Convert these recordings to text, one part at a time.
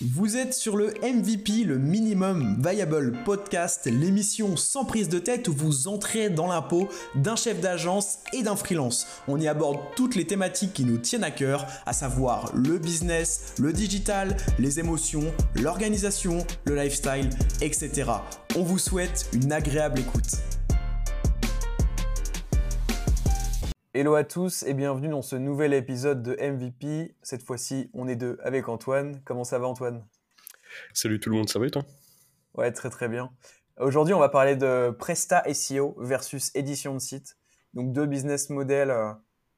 Vous êtes sur le MVP, le Minimum Viable Podcast, l'émission sans prise de tête où vous entrez dans l'impôt d'un chef d'agence et d'un freelance. On y aborde toutes les thématiques qui nous tiennent à cœur, à savoir le business, le digital, les émotions, l'organisation, le lifestyle, etc. On vous souhaite une agréable écoute. Hello à tous et bienvenue dans ce nouvel épisode de MVP. Cette fois-ci, on est deux avec Antoine. Comment ça va Antoine? Salut tout le monde, ça va et toi? Ouais, très très bien. Aujourd'hui, on va parler de Presta SEO versus édition de site. Donc deux business models euh,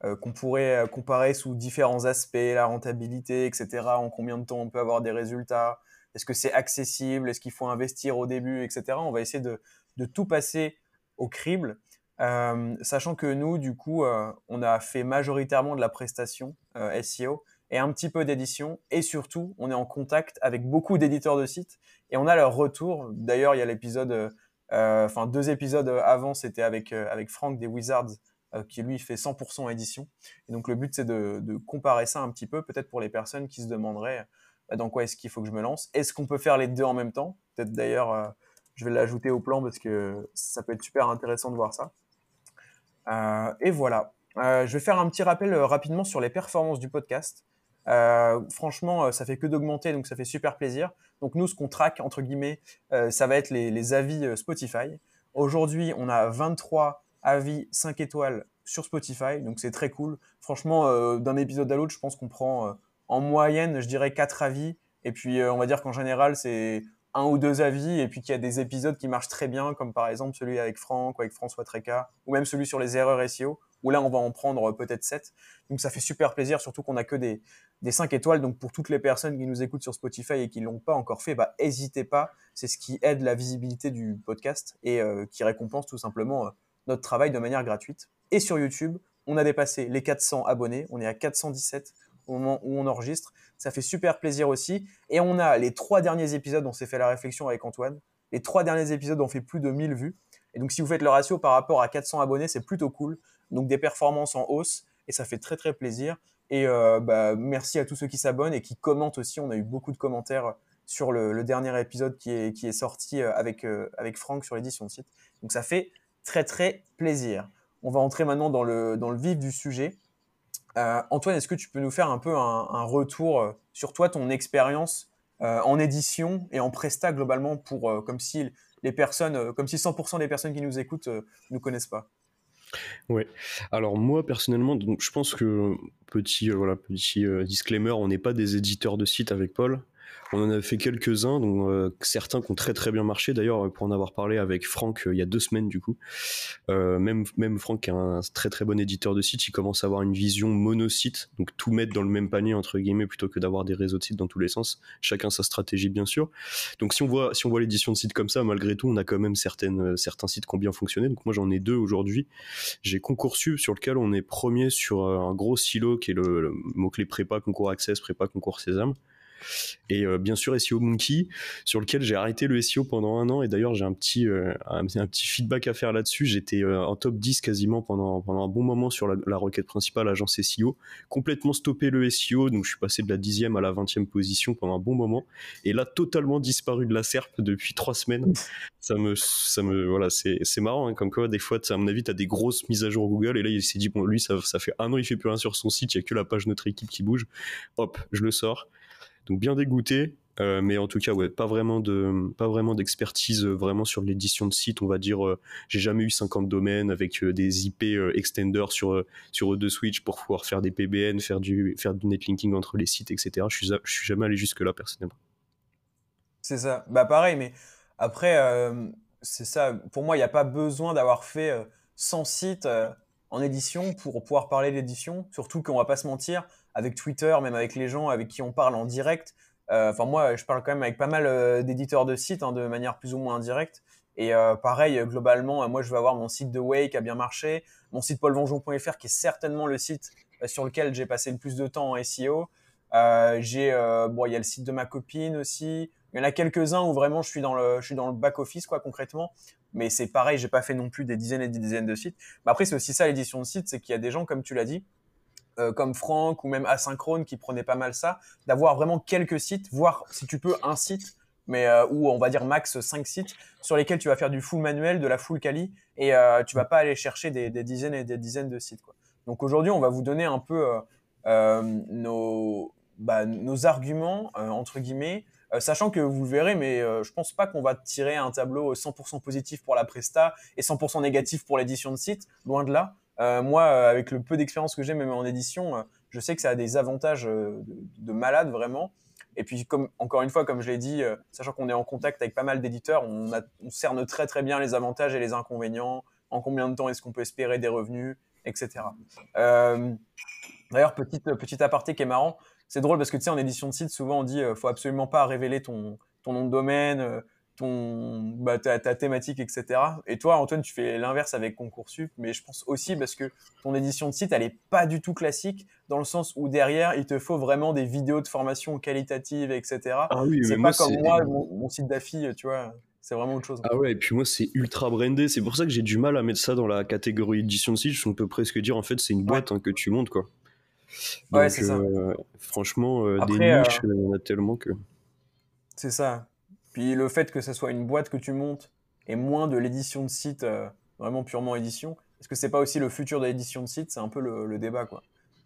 euh, qu'on pourrait euh, comparer sous différents aspects, la rentabilité, etc. En combien de temps on peut avoir des résultats Est-ce que c'est accessible Est-ce qu'il faut investir au début, etc. On va essayer de, de tout passer au crible euh, sachant que nous, du coup, euh, on a fait majoritairement de la prestation euh, SEO et un petit peu d'édition. Et surtout, on est en contact avec beaucoup d'éditeurs de sites et on a leur retour. D'ailleurs, il y a l'épisode, enfin deux épisodes avant, c'était avec avec Franck des Wizards qui lui fait 100% édition. Et donc le but c'est de, de, comparer ça un petit peu, peut-être pour les personnes qui se demanderaient bah, dans quoi est-ce qu'il faut que je me lance? Est-ce qu'on peut faire les deux en même temps? Peut-être d'ailleurs, je vais l'ajouter au plan parce que ça peut être super intéressant de voir ça. Euh, et voilà. Euh, je vais faire un petit rappel euh, rapidement sur les performances du podcast. franchement, ça fait que d'augmenter, donc ça fait super plaisir. Donc nous, ce qu'on traque, entre guillemets, ça va être les, les avis Spotify. Aujourd'hui, on a 23 avis 5 étoiles sur Spotify, donc c'est très cool. Franchement, d'un épisode à l'autre, je pense qu'on prend en moyenne, je dirais 4 avis. Et puis, on va dire qu'en général, c'est un ou deux avis et puis qu'il y a des épisodes qui marchent très bien, comme par exemple celui avec Franck ou avec François Treca, ou même celui sur les erreurs SEO, où là on va en prendre peut-être 7. Donc ça fait super plaisir, surtout qu'on a que des, des 5 étoiles. Donc pour toutes les personnes qui nous écoutent sur Spotify et qui l'ont pas encore fait, bah n'hésitez pas. C'est ce qui aide la visibilité du podcast et euh, qui récompense tout simplement euh, notre travail de manière gratuite. Et sur YouTube, on a dépassé les 400 abonnés, on est à 417 au moment où on enregistre. Ça fait super plaisir aussi. Et on a les trois derniers épisodes, on s'est fait la réflexion avec Antoine. Les trois derniers épisodes ont fait plus de 1000 vues. Et donc, si vous faites le ratio par rapport à 400 abonnés, c'est plutôt cool. Donc, des performances en hausse. Et ça fait très, très plaisir. Et euh, bah, merci à tous ceux qui s'abonnent et qui commentent aussi. On a eu beaucoup de commentaires sur le, dernier épisode qui est, sorti euh, avec, euh, avec Franck sur l'édition de site. Donc, ça fait très, très plaisir. On va entrer maintenant dans le, dans le vif du sujet. Euh, Antoine, est-ce que tu peux nous faire un peu un, retour euh, sur toi, ton expérience euh, en édition et en presta globalement pour comme si les personnes, comme si 100% des personnes qui nous écoutent ne nous connaissent pas? Ouais. Alors moi personnellement, donc, je pense que petit voilà petit disclaimer, on n'est pas des éditeurs de sites avec Paul. On en a fait quelques-uns, dont euh, certains qui ont très très bien marché. D'ailleurs, pour en avoir parlé avec Franck euh, il y a deux semaines du coup, euh, même même Franck qui est un très très bon éditeur de sites, il commence à avoir une vision monosite, donc tout mettre dans le même panier entre guillemets plutôt que d'avoir des réseaux de sites dans tous les sens. Chacun sa stratégie bien sûr. Donc si on voit si on voit l'édition de sites comme ça, malgré tout, on a quand même certaines certains sites qui ont bien fonctionné. Donc moi j'en ai deux aujourd'hui. J'ai Concoursup sur lequel on est premier sur un gros silo qui est le, le mot clé prépa concours access prépa concours sésame et euh, bien sûr SEO Monkey, sur lequel j'ai arrêté le SEO pendant un an. Et d'ailleurs, j'ai un petit, euh, un, petit feedback à faire là-dessus. J'étais euh, en top 10 quasiment pendant, pendant un bon moment sur la, requête principale, agence SEO. Complètement stoppé le SEO, donc je suis passé de la 10e à la 20e position pendant un bon moment. Et là, totalement disparu de la SERP depuis trois semaines. Ça me, ça me, voilà, c'est, marrant, hein, comme quoi, des fois, à mon avis, tu as des grosses mises à jour Google. Et là, il s'est dit, bon, lui, ça, ça fait un an, il fait plus rien sur son site, il y a que la page notre équipe qui bouge. Hop, je le sors. Donc bien dégoûté, euh, mais en tout cas, ouais, pas vraiment de, pas vraiment d'expertise euh, vraiment sur l'édition de site. On va dire, euh, j'ai jamais eu 50 domaines avec des IP extenders sur sur E2 Switch pour pouvoir faire des PBN, faire du faire du netlinking entre les sites, etc. Je suis je suis jamais allé jusque là personnellement. C'est ça. Bah pareil, mais après, c'est ça. Pour moi, il n'y a pas besoin d'avoir fait 100 sites en édition pour pouvoir parler d'édition. Surtout qu'on va pas se mentir, avec Twitter, même avec les gens avec qui on parle en direct. Euh, enfin, moi, je parle quand même avec pas mal euh, d'éditeurs de sites hein, de manière plus ou moins indirecte. Et euh, pareil, globalement, moi, je vais avoir mon site de Wake qui a bien marché, mon site paulvenjon.fr qui est certainement le site sur lequel j'ai passé le plus de temps en SEO. j'ai bon, il y a le site de ma copine aussi. Il y en a quelques-uns où vraiment je suis dans le, je suis dans le back office quoi concrètement. Mais c'est pareil, j'ai pas fait non plus des dizaines et des dizaines de sites. Mais après, c'est aussi ça l'édition de site, c'est qu'il y a des gens, comme tu l'as dit, comme Franck ou même Asynchrone qui prenait pas mal ça, d'avoir vraiment quelques sites, voire si tu peux un site, mais ou on va dire max 5 sites sur lesquels tu vas faire du full manuel, de la full quali, et tu vas pas aller chercher des, dizaines et des dizaines de sites. Donc aujourd'hui, on va vous donner un peu nos, bah, nos arguments, entre guillemets, euh, sachant que vous le verrez, mais euh, je pense pas qu'on va tirer un tableau 100% positif pour la Presta et 100% négatif pour l'édition de site, loin de là. Euh, moi, avec le peu d'expérience que j'ai même en édition, je sais que ça a des avantages de, malade vraiment. Et puis, comme, encore une fois, comme je l'ai dit, sachant qu'on est en contact avec pas mal d'éditeurs, on, cerne très très bien les avantages et les inconvénients, en combien de temps est-ce qu'on peut espérer des revenus, etc. D'ailleurs, petite, petite aparté qui est marrant, c'est drôle parce que tu sais, en édition de site, souvent on dit euh, faut absolument pas révéler ton, ton nom de domaine, euh, ton, bah, ta, thématique, etc. Et toi, Antoine, tu fais l'inverse avec Concoursup, mais je pense aussi parce que ton édition de site, elle est pas du tout classique dans le sens où derrière, il te faut vraiment des vidéos de formation qualitatives, etc. Ah oui, c'est pas comme moi, mon, site d'affi, tu vois. C'est vraiment autre chose. Ah ouais, et puis moi, c'est ultra brandé. C'est pour ça que j'ai du mal à mettre ça dans la catégorie édition de site. On peut presque dire, en fait, c'est une boîte hein, que tu montes, quoi ouais, c'est ça. Euh, franchement, euh, des niches, euh, il y en a tellement que. C'est ça. Puis le fait que ce soit une boîte que tu montes et moins de l'édition de site, vraiment purement édition, est-ce que c'est pas aussi le futur de l'édition de site C'est un peu le, débat, quoi.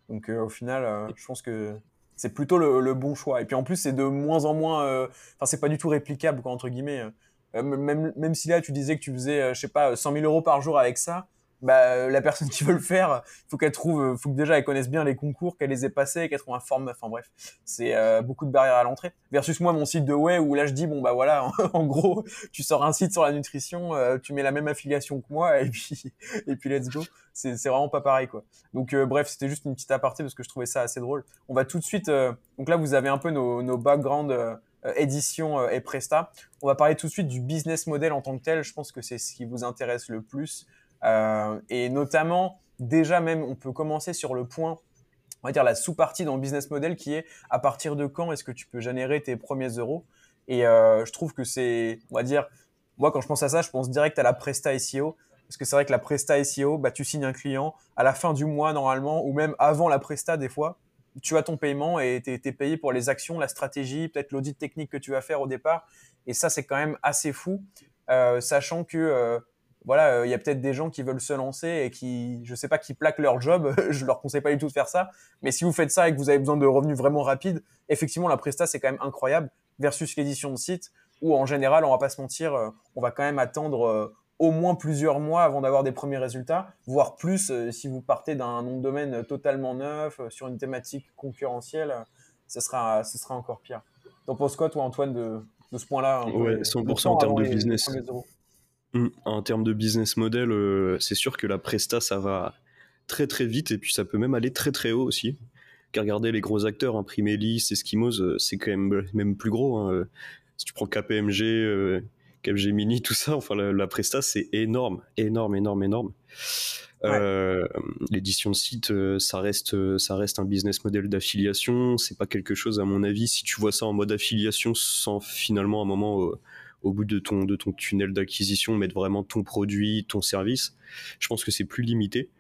Donc au final, je pense que c'est plutôt le, bon choix. Et puis en plus, c'est de moins en moins. Enfin, c'est pas du tout réplicable, quoi, entre guillemets. même, même si là, tu disais que tu faisais, je sais pas, 100 000 euros par jour avec ça, bah, euh, la personne qui veut le faire, faut qu'elle trouve, euh, faut que déjà elle connaisse bien les concours, qu'elle les ait passés, qu'elle trouve un forme. Enfin bref, c'est euh, beaucoup de barrières à l'entrée. Versus moi, mon site de way où là je dis bon bah voilà, en, gros, tu sors un site sur la nutrition, tu mets la même affiliation que moi et puis et puis let's go. C'est vraiment pas pareil quoi. Donc bref, c'était juste une petite aparté parce que je trouvais ça assez drôle. On va tout de suite. donc là, vous avez un peu nos nos backgrounds. édition et Presta. On va parler tout de suite du business model en tant que tel. Je pense que c'est ce qui vous intéresse le plus. Euh, et notamment, déjà même, on peut commencer sur le point, on va dire la sous-partie dans le business model qui est à partir de quand est-ce que tu peux générer tes premiers euros? Et euh, je trouve que c'est, on va dire, moi quand je pense à ça, je pense direct à la Presta SEO. Parce que c'est vrai que la Presta SEO, bah, tu signes un client à la fin du mois normalement, ou même avant la Presta des fois, tu as ton paiement et tu es, payé pour les actions, la stratégie, peut-être l'audit technique que tu vas faire au départ. Et ça, c'est quand même assez fou, euh, sachant que voilà, euh, il y a peut-être des gens qui veulent se lancer et qui, je sais pas, qui plaquent leur job. je leur conseille pas du tout de faire ça. Mais si vous faites ça et que vous avez besoin de revenus vraiment rapides, effectivement, la Presta, c'est quand même incroyable versus l'édition de site où, en général, on va pas se mentir, euh, on va quand même attendre euh, au moins plusieurs mois avant d'avoir des premiers résultats, voire plus si vous partez d'un nom de domaine totalement neuf, sur une thématique concurrentielle, ce sera, ce sera encore pire. T'en penses quoi, toi, Antoine, de, de ce point-là Ouais, 100% en termes de business. Mm. En termes de business model, euh, c'est sûr que la Presta, ça va très très vite et puis ça peut même aller très très haut aussi. Car regardez les gros acteurs, hein, Primelis, Eskimos, euh, c'est quand même, même plus gros. Hein. Si tu prends KPMG, euh, Capgemini, tout ça, enfin la, Presta, c'est énorme, énorme, énorme, énorme. Euh, l'édition de site, ça reste, ça reste un business model d'affiliation. C'est pas quelque chose, à mon avis, si tu vois ça en mode affiliation sans finalement à un moment au bout de ton, de ton tunnel d'acquisition, mettre vraiment ton produit, ton service. Je pense que c'est plus limité.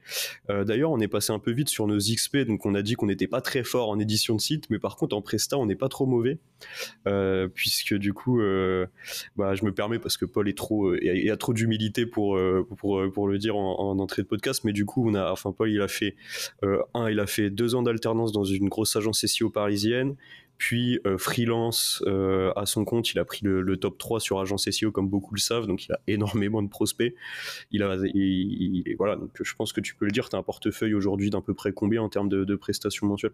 Euh, d'ailleurs, on est passé un peu vite sur nos XP, donc on a dit qu'on n'était pas très fort en édition de site, mais par contre en Presta, on n'est pas trop mauvais, euh, puisque du coup, euh, bah, je me permets parce que Paul est trop, il a trop d'humilité pour, pour, pour le dire en, entrée de podcast, mais du coup, on a, enfin Paul, il a fait un, il a fait deux ans d'alternance dans une grosse agence SEO parisienne, puis euh, freelance euh, à son compte, il a pris le, top 3 sur agence SEO comme beaucoup le savent, donc il a énormément de prospects. Il voilà, donc je pense que tu peux le dire, tu as un portefeuille aujourd'hui d'à peu près combien en termes de, prestations mensuelles?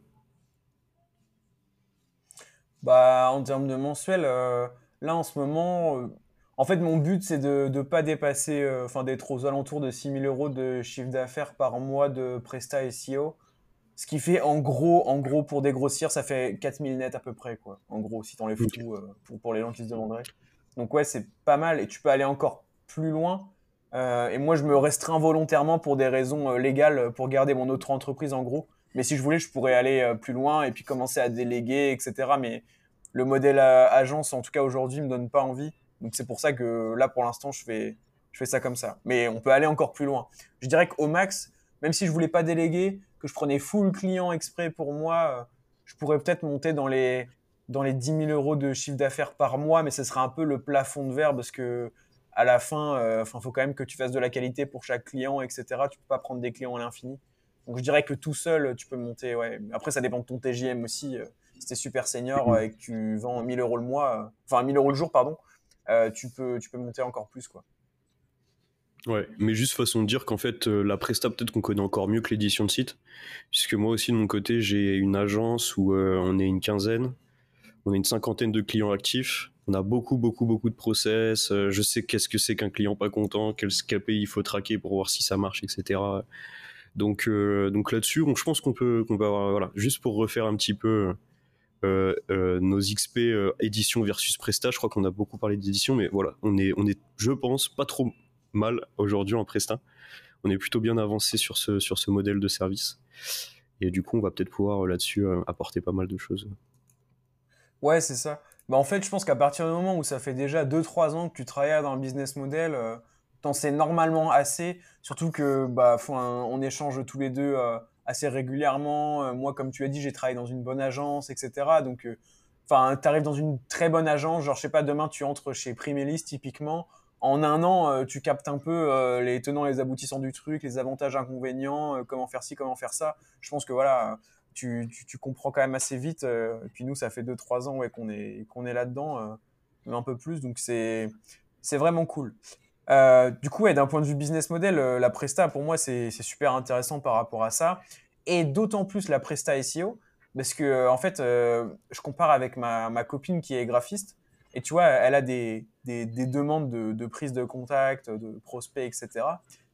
Bah, En termes de mensuel, euh, là en ce moment, en fait mon but c'est de ne pas dépasser, enfin d'être aux alentours de 6000 euros de chiffre d'affaires par mois de Presta SEO. Ce qui fait en gros, en gros, pour dégrossir, ça fait 4000 nets à peu près, quoi. En gros, si t'enlèves les tout, euh, pour, pour, les gens qui se demanderaient. Donc ouais, c'est pas mal et tu peux aller encore plus loin. Euh, et moi, je me restreins volontairement pour des raisons euh, légales pour garder mon autre entreprise en gros. Mais si je voulais, je pourrais aller plus loin et puis commencer à déléguer, etc. Mais le modèle agence, en tout cas aujourd'hui, me donne pas envie. Donc c'est pour ça que là, pour l'instant, je fais, je fais ça comme ça. Mais on peut aller encore plus loin. Je dirais qu'au max, même si je voulais pas déléguer, je prenais full client exprès pour moi, je pourrais peut-être monter dans les, dans les 10 000 euros de chiffre d'affaires par mois, mais ce serait un peu le plafond de verre parce que à la fin, il faut quand même que tu fasses de la qualité pour chaque client, etc. Tu peux pas prendre des clients à l'infini. Donc je dirais que tout seul, tu peux monter. Ouais. Après, ça dépend de ton TGM aussi. Si tu es super senior mhm. et que tu vends 1000 euros le mois, enfin 1000 euros le jour, pardon, tu, peux, tu peux monter encore plus. quoi. Ouais, mais juste façon de dire qu'en fait, euh, la Presta, peut-être qu'on connaît encore mieux que l'édition de site, puisque moi aussi, de mon côté, j'ai une agence où euh, on est une quinzaine, on a une cinquantaine de clients actifs, on a beaucoup, beaucoup, beaucoup de process, euh, je sais qu'est-ce que c'est qu'un client pas content, quel KPI il faut traquer pour voir si ça marche, etc. Donc, donc là-dessus, je pense qu'on peut, qu'on peut avoir, voilà, juste pour refaire un petit peu nos XP édition versus Presta, je crois qu'on a beaucoup parlé d'édition, mais voilà, on est, on est, je pense, pas trop mal aujourd'hui en Presta. On est plutôt bien avancé sur ce, sur ce modèle de service. Et du coup, on va peut-être pouvoir euh, là-dessus euh, apporter pas mal de choses. Ouais, c'est ça. Bah, en fait, je pense qu'à partir du moment où ça fait déjà 2-3 ans que tu travailles dans le business model, euh, t'en sais normalement assez. Surtout que bah, on échange tous les deux assez régulièrement. moi, comme tu as dit, j'ai travaillé dans une bonne agence, etc. Donc, enfin, tu arrives dans une très bonne agence. Genre, je sais pas, demain, tu entres chez Primelis, typiquement en un an, euh, tu captes un peu euh, les tenants les aboutissants du truc, les avantages, inconvénients, euh, comment faire ci, comment faire ça. Je pense que voilà, tu, comprends quand même assez vite. et puis nous, ça fait 2-3 ans qu'on est, là-dedans, un peu plus. Donc c'est, vraiment cool. du coup, d'un point de vue business model, la Presta, pour moi, c'est, super intéressant par rapport à ça. Et d'autant plus la Presta SEO, parce que en fait, je compare avec ma copine qui est graphiste. Et tu vois, elle a des, des, demandes de, prise de contact, de prospects, etc.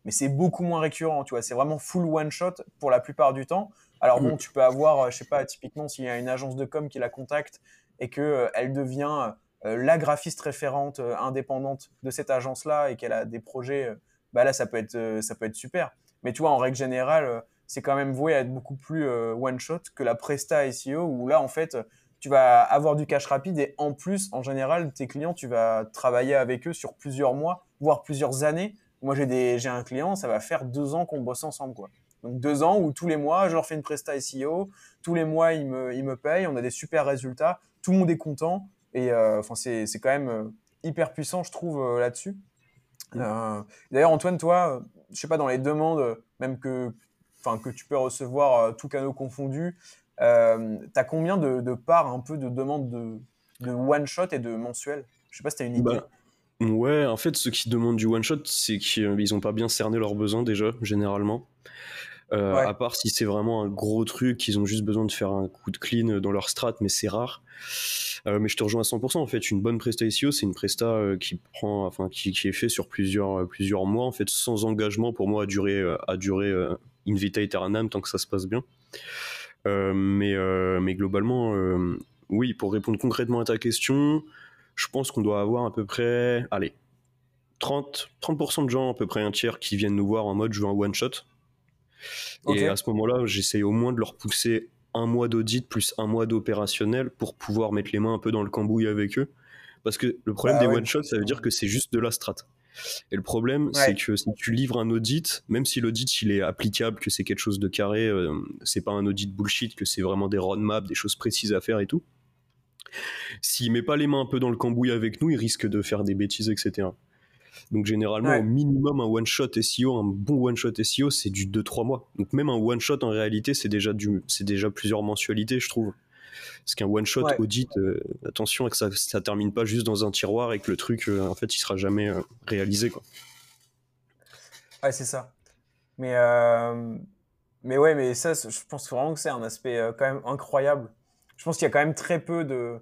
Mais c'est beaucoup moins récurrent, tu vois. C'est vraiment full one shot pour la plupart du temps. Alors bon, tu peux avoir, je sais pas, typiquement s'il y a une agence de com qui la contacte et que euh, elle devient euh, la graphiste référente euh, indépendante de cette agence-là et qu'elle a des projets, bah là ça peut être ça peut être super. Mais tu vois, en règle générale, c'est quand même voué à être beaucoup plus one shot que la Presta SEO où là en fait tu vas avoir du cash rapide et en plus, en général, tes clients, tu vas travailler avec eux sur plusieurs mois, voire plusieurs années. Moi, j'ai un client, ça va faire deux ans qu'on bosse ensemble, quoi. Donc deux ans où tous les mois, je leur fais une presta SEO, tous les mois, ils me, ils me payent, on a des super résultats, tout le monde est content et euh, enfin c'est c'est quand même euh, hyper puissant, je trouve euh, là-dessus. D'ailleurs, Antoine, toi, je sais pas dans les demandes, même que que tu peux recevoir tout canot confondu, euh, tu as combien de, parts un peu de demandes de, one shot et de mensuel? Je sais pas si tu as une idée. Bah, ouais, en fait, ceux qui demandent du one shot, c'est qu'ils ont pas bien cerné leurs besoins déjà, généralement. Euh, à part si c'est vraiment un gros truc, qu'ils ont juste besoin de faire un coup de clean dans leur strat, mais c'est rare. Euh, mais je te rejoins à 100%. En fait, une bonne presta SEO, c'est une presta qui prend, enfin, qui, est fait sur plusieurs, plusieurs mois, en fait, sans engagement pour moi à durer, à durer in vita aeternam tant que ça se passe bien. Euh, mais, euh, mais globalement, euh, oui, pour répondre concrètement à ta question, je pense qu'on doit avoir à peu près, allez, 30, 30% de gens, à peu près un tiers, qui viennent nous voir en mode je veux un one shot. Et à ce moment-là, j'essaye au moins de leur pousser un mois d'audit plus un mois d'opérationnel pour pouvoir mettre les mains un peu dans le cambouis avec eux. Parce que le problème bah des one shots, ça veut dire que c'est juste de la strat. Et le problème, c'est que si tu livres un audit, même si l'audit il est applicable, que c'est quelque chose de carré, euh, c'est pas un audit bullshit, que c'est vraiment des roadmaps, des choses précises à faire et tout. S'il met pas les mains un peu dans le cambouis avec nous, il risque de faire des bêtises, etc. Donc généralement, au minimum, un one shot SEO, un bon one shot SEO, c'est du 2-3 mois. Donc même un one shot en réalité, c'est déjà du, c'est déjà plusieurs mensualités, je trouve. Parce qu'un one shot audit, euh, attention que ça, ça termine pas juste dans un tiroir et que le truc, euh, en fait, il sera jamais euh, réalisé, quoi. Ouais, c'est ça. Mais, mais ouais, mais ça, je pense vraiment que c'est un aspect quand même incroyable. Je pense qu'il y a quand même très peu de.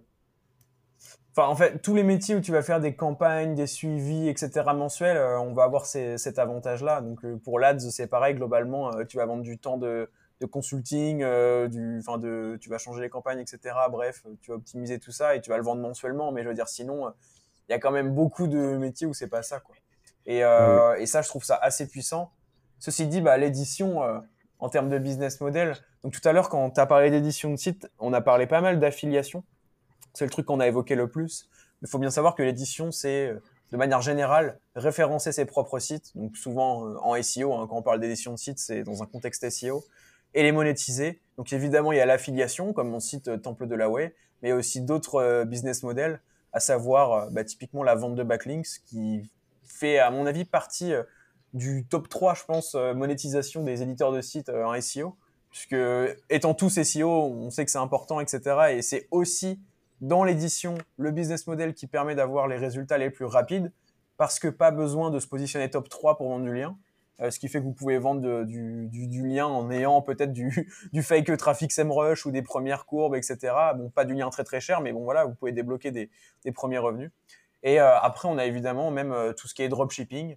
Enfin, en fait, tous les métiers où tu vas faire des campagnes, des suivis, etc. mensuels, on va avoir cet avantage-là. Donc, pour l'ADS, c'est pareil, globalement, tu vas vendre du temps de, de consulting, euh, du, de, tu vas changer les campagnes, etc. Bref, tu vas optimiser tout ça et tu vas le vendre mensuellement. Mais je veux dire, sinon, euh, il y a quand même beaucoup de métiers où c'est pas ça, quoi. Et, euh, et, ça, je trouve ça assez puissant. Ceci dit, bah, l'édition, en termes de business model, donc tout à l'heure, quand tu as parlé d'édition de site, on a parlé pas mal d'affiliation. C'est le truc qu'on a évoqué le plus. Il faut bien savoir que l'édition, c'est de manière générale, référencer ses propres sites. Donc souvent en SEO, hein, quand on parle d'édition de site, c'est dans un contexte SEO et les monétiser. Donc évidemment, il y a l'affiliation, comme mon site Temple de la Way, mais aussi d'autres business models, à savoir bah, typiquement la vente de backlinks, qui fait, à mon avis, partie du top 3, je pense, monétisation des éditeurs de sites en SEO puisque étant tous SEO, on sait que c'est important, etc. Et c'est aussi dans l'édition le business model qui permet d'avoir les résultats les plus rapides, parce que pas besoin de se positionner top 3 pour vendre du lien. Euh, ce qui fait que vous pouvez vendre du, lien en ayant peut-être du, fake traffic SEMrush ou des premières courbes, etc. Bon, pas du lien très très cher, mais bon voilà, vous pouvez débloquer des, premiers revenus. Et euh, après, on a évidemment même euh, tout ce qui est dropshipping.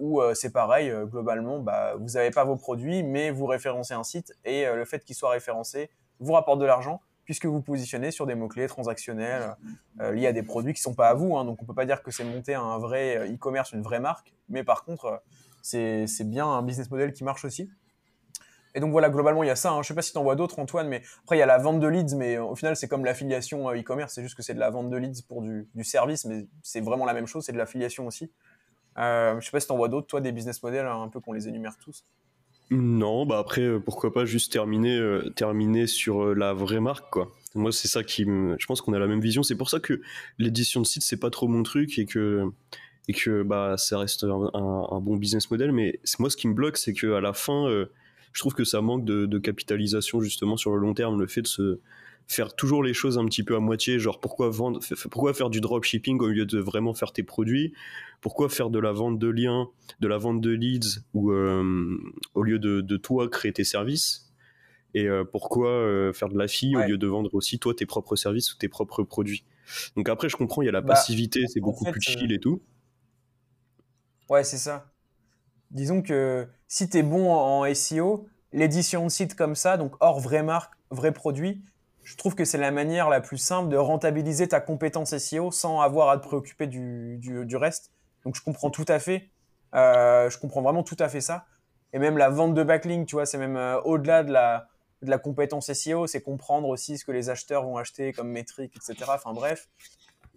Où c'est pareil, globalement, bah, vous n'avez pas vos produits, mais vous référencez un site et le fait qu'il soit référencé vous rapporte de l'argent puisque vous positionnez sur des mots-clés transactionnels liés à des produits qui ne sont pas à vous. Hein. donc on ne peut pas dire que c'est monter un vrai e-commerce, une vraie marque, mais par contre, c'est bien un business model qui marche aussi. Et donc voilà, globalement, il y a ça. Hein. Je ne sais pas si tu en vois d'autres, Antoine, mais après, il y a la vente de leads, mais au final, c'est comme l'affiliation e-commerce, c'est juste que c'est de la vente de leads pour du, du service, mais c'est vraiment la même chose, c'est de l'affiliation aussi. Euh, je sais pas si tu en vois d'autres, toi, des business models, hein, un peu qu'on les énumère tous. Non, bah après, euh, pourquoi pas juste terminer, euh, terminer sur la vraie marque, quoi. Moi, c'est ça qui. Je pense qu'on a la même vision. C'est pour ça que l'édition de site, c'est pas trop mon truc et que, et que bah, ça reste un, bon business model. Mais moi, ce qui me bloque, c'est qu'à la fin, je trouve que ça manque de, de, capitalisation, justement, sur le long terme. Le fait de se faire toujours les choses un petit peu à moitié, genre pourquoi vendre, pourquoi faire du dropshipping au lieu de vraiment faire tes produits, pourquoi faire de la vente de liens, de la vente de leads ou euh, au lieu de, toi créer tes services? Et euh, pourquoi euh, faire de la fille au lieu de vendre aussi toi tes propres services ou tes propres produits? Donc après je comprends, il y a la bah, passivité, c'est beaucoup plus chill et tout. Ouais, c'est ça. Disons que si tu es bon en SEO, l'édition de site comme ça, donc hors vraie marque, vrai produit, je trouve que c'est la manière la plus simple de rentabiliser ta compétence SEO sans avoir à te préoccuper du, du, reste. Donc je comprends tout à fait. Euh, je comprends vraiment tout à fait ça. Et même la vente de backlink, tu vois, c'est même euh, au-delà de la, de la compétence SEO, c'est comprendre aussi ce que les acheteurs vont acheter comme métrique, etc. Enfin bref.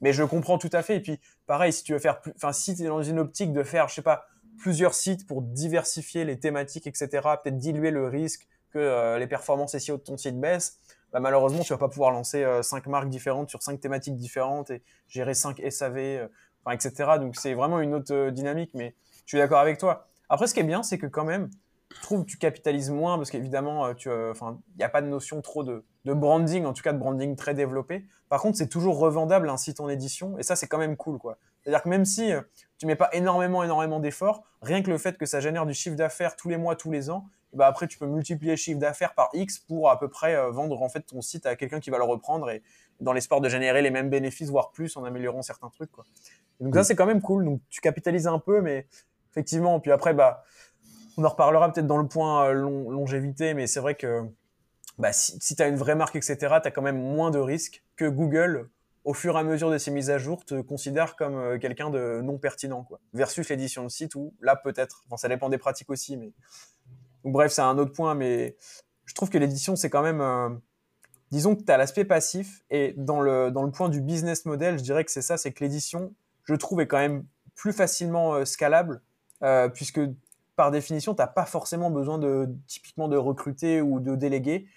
Mais je comprends tout à fait. Et puis, pareil, si tu veux faire enfin, si es dans une optique de faire, je sais pas, plusieurs sites pour diversifier les thématiques, etc., peut-être diluer le risque que euh, les performances SEO de ton site baissent, bah, malheureusement, tu vas pas pouvoir lancer euh, cinq marques différentes sur cinq thématiques différentes et gérer cinq SAV, euh, etc. Donc, c'est vraiment une autre euh, dynamique, mais je suis d'accord avec toi. Après, ce qui est bien, c'est que quand même, je trouve que tu capitalises moins parce qu'évidemment, il n'y a pas de notion trop de, de, branding, en tout cas de branding très développé. Par contre, c'est toujours revendable un site en édition et ça, c'est quand même cool, quoi. C'est-à-dire que même si tu mets pas énormément, énormément d'efforts, rien que le fait que ça génère du chiffre d'affaires tous les mois, tous les ans, bah après tu peux multiplier le chiffre d'affaires par X pour à peu près euh, vendre en fait ton site à quelqu'un qui va le reprendre et dans l'espoir de générer les mêmes bénéfices voire plus en améliorant certains trucs quoi. donc ça mm. c'est quand même cool donc tu capitalises un peu mais effectivement puis après bah on en reparlera peut-être dans le point euh, longévité mais c'est vrai que bah, si, si tu as une vraie marque etc tu as quand même moins de risques que Google au fur et à mesure de ces mises à jour, te considère comme euh, quelqu'un de non pertinent. Versus l'édition de site où, là, peut-être, ça dépend des pratiques aussi, mais bref, c'est un autre point, mais je trouve que l'édition, c'est quand même. Euh, disons que tu as l'aspect passif, et dans le, dans le point du business model, je dirais que c'est ça c'est que l'édition, je trouve, est quand même plus facilement euh, scalable, puisque par définition, tu n'as pas forcément besoin de typiquement de recruter ou de déléguer.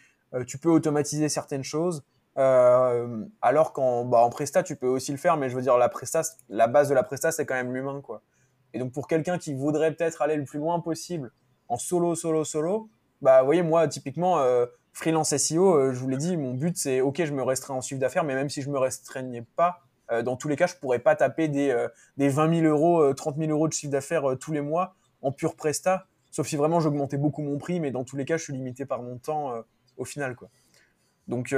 Tu peux automatiser certaines choses. alors qu'en bah, Presta, tu peux aussi le faire, mais je veux dire, la, Presta, la base de la Presta, c'est quand même l'humain. quoi. Et donc, pour quelqu'un qui voudrait peut-être aller le plus loin possible en solo, solo, solo, bah, vous voyez, moi, typiquement, euh, freelance SEO, euh, je vous l'ai dit, mon but, c'est, OK, je me restreins en chiffre d'affaires, mais même si je me restreignais pas, euh, dans tous les cas, je pourrais pas taper des, des 20 000 euros, 30 000 euros de chiffre d'affaires tous les mois en pure presta, sauf si vraiment j'augmentais beaucoup mon prix, mais dans tous les cas, je suis limité par mon temps au final, quoi. Donc,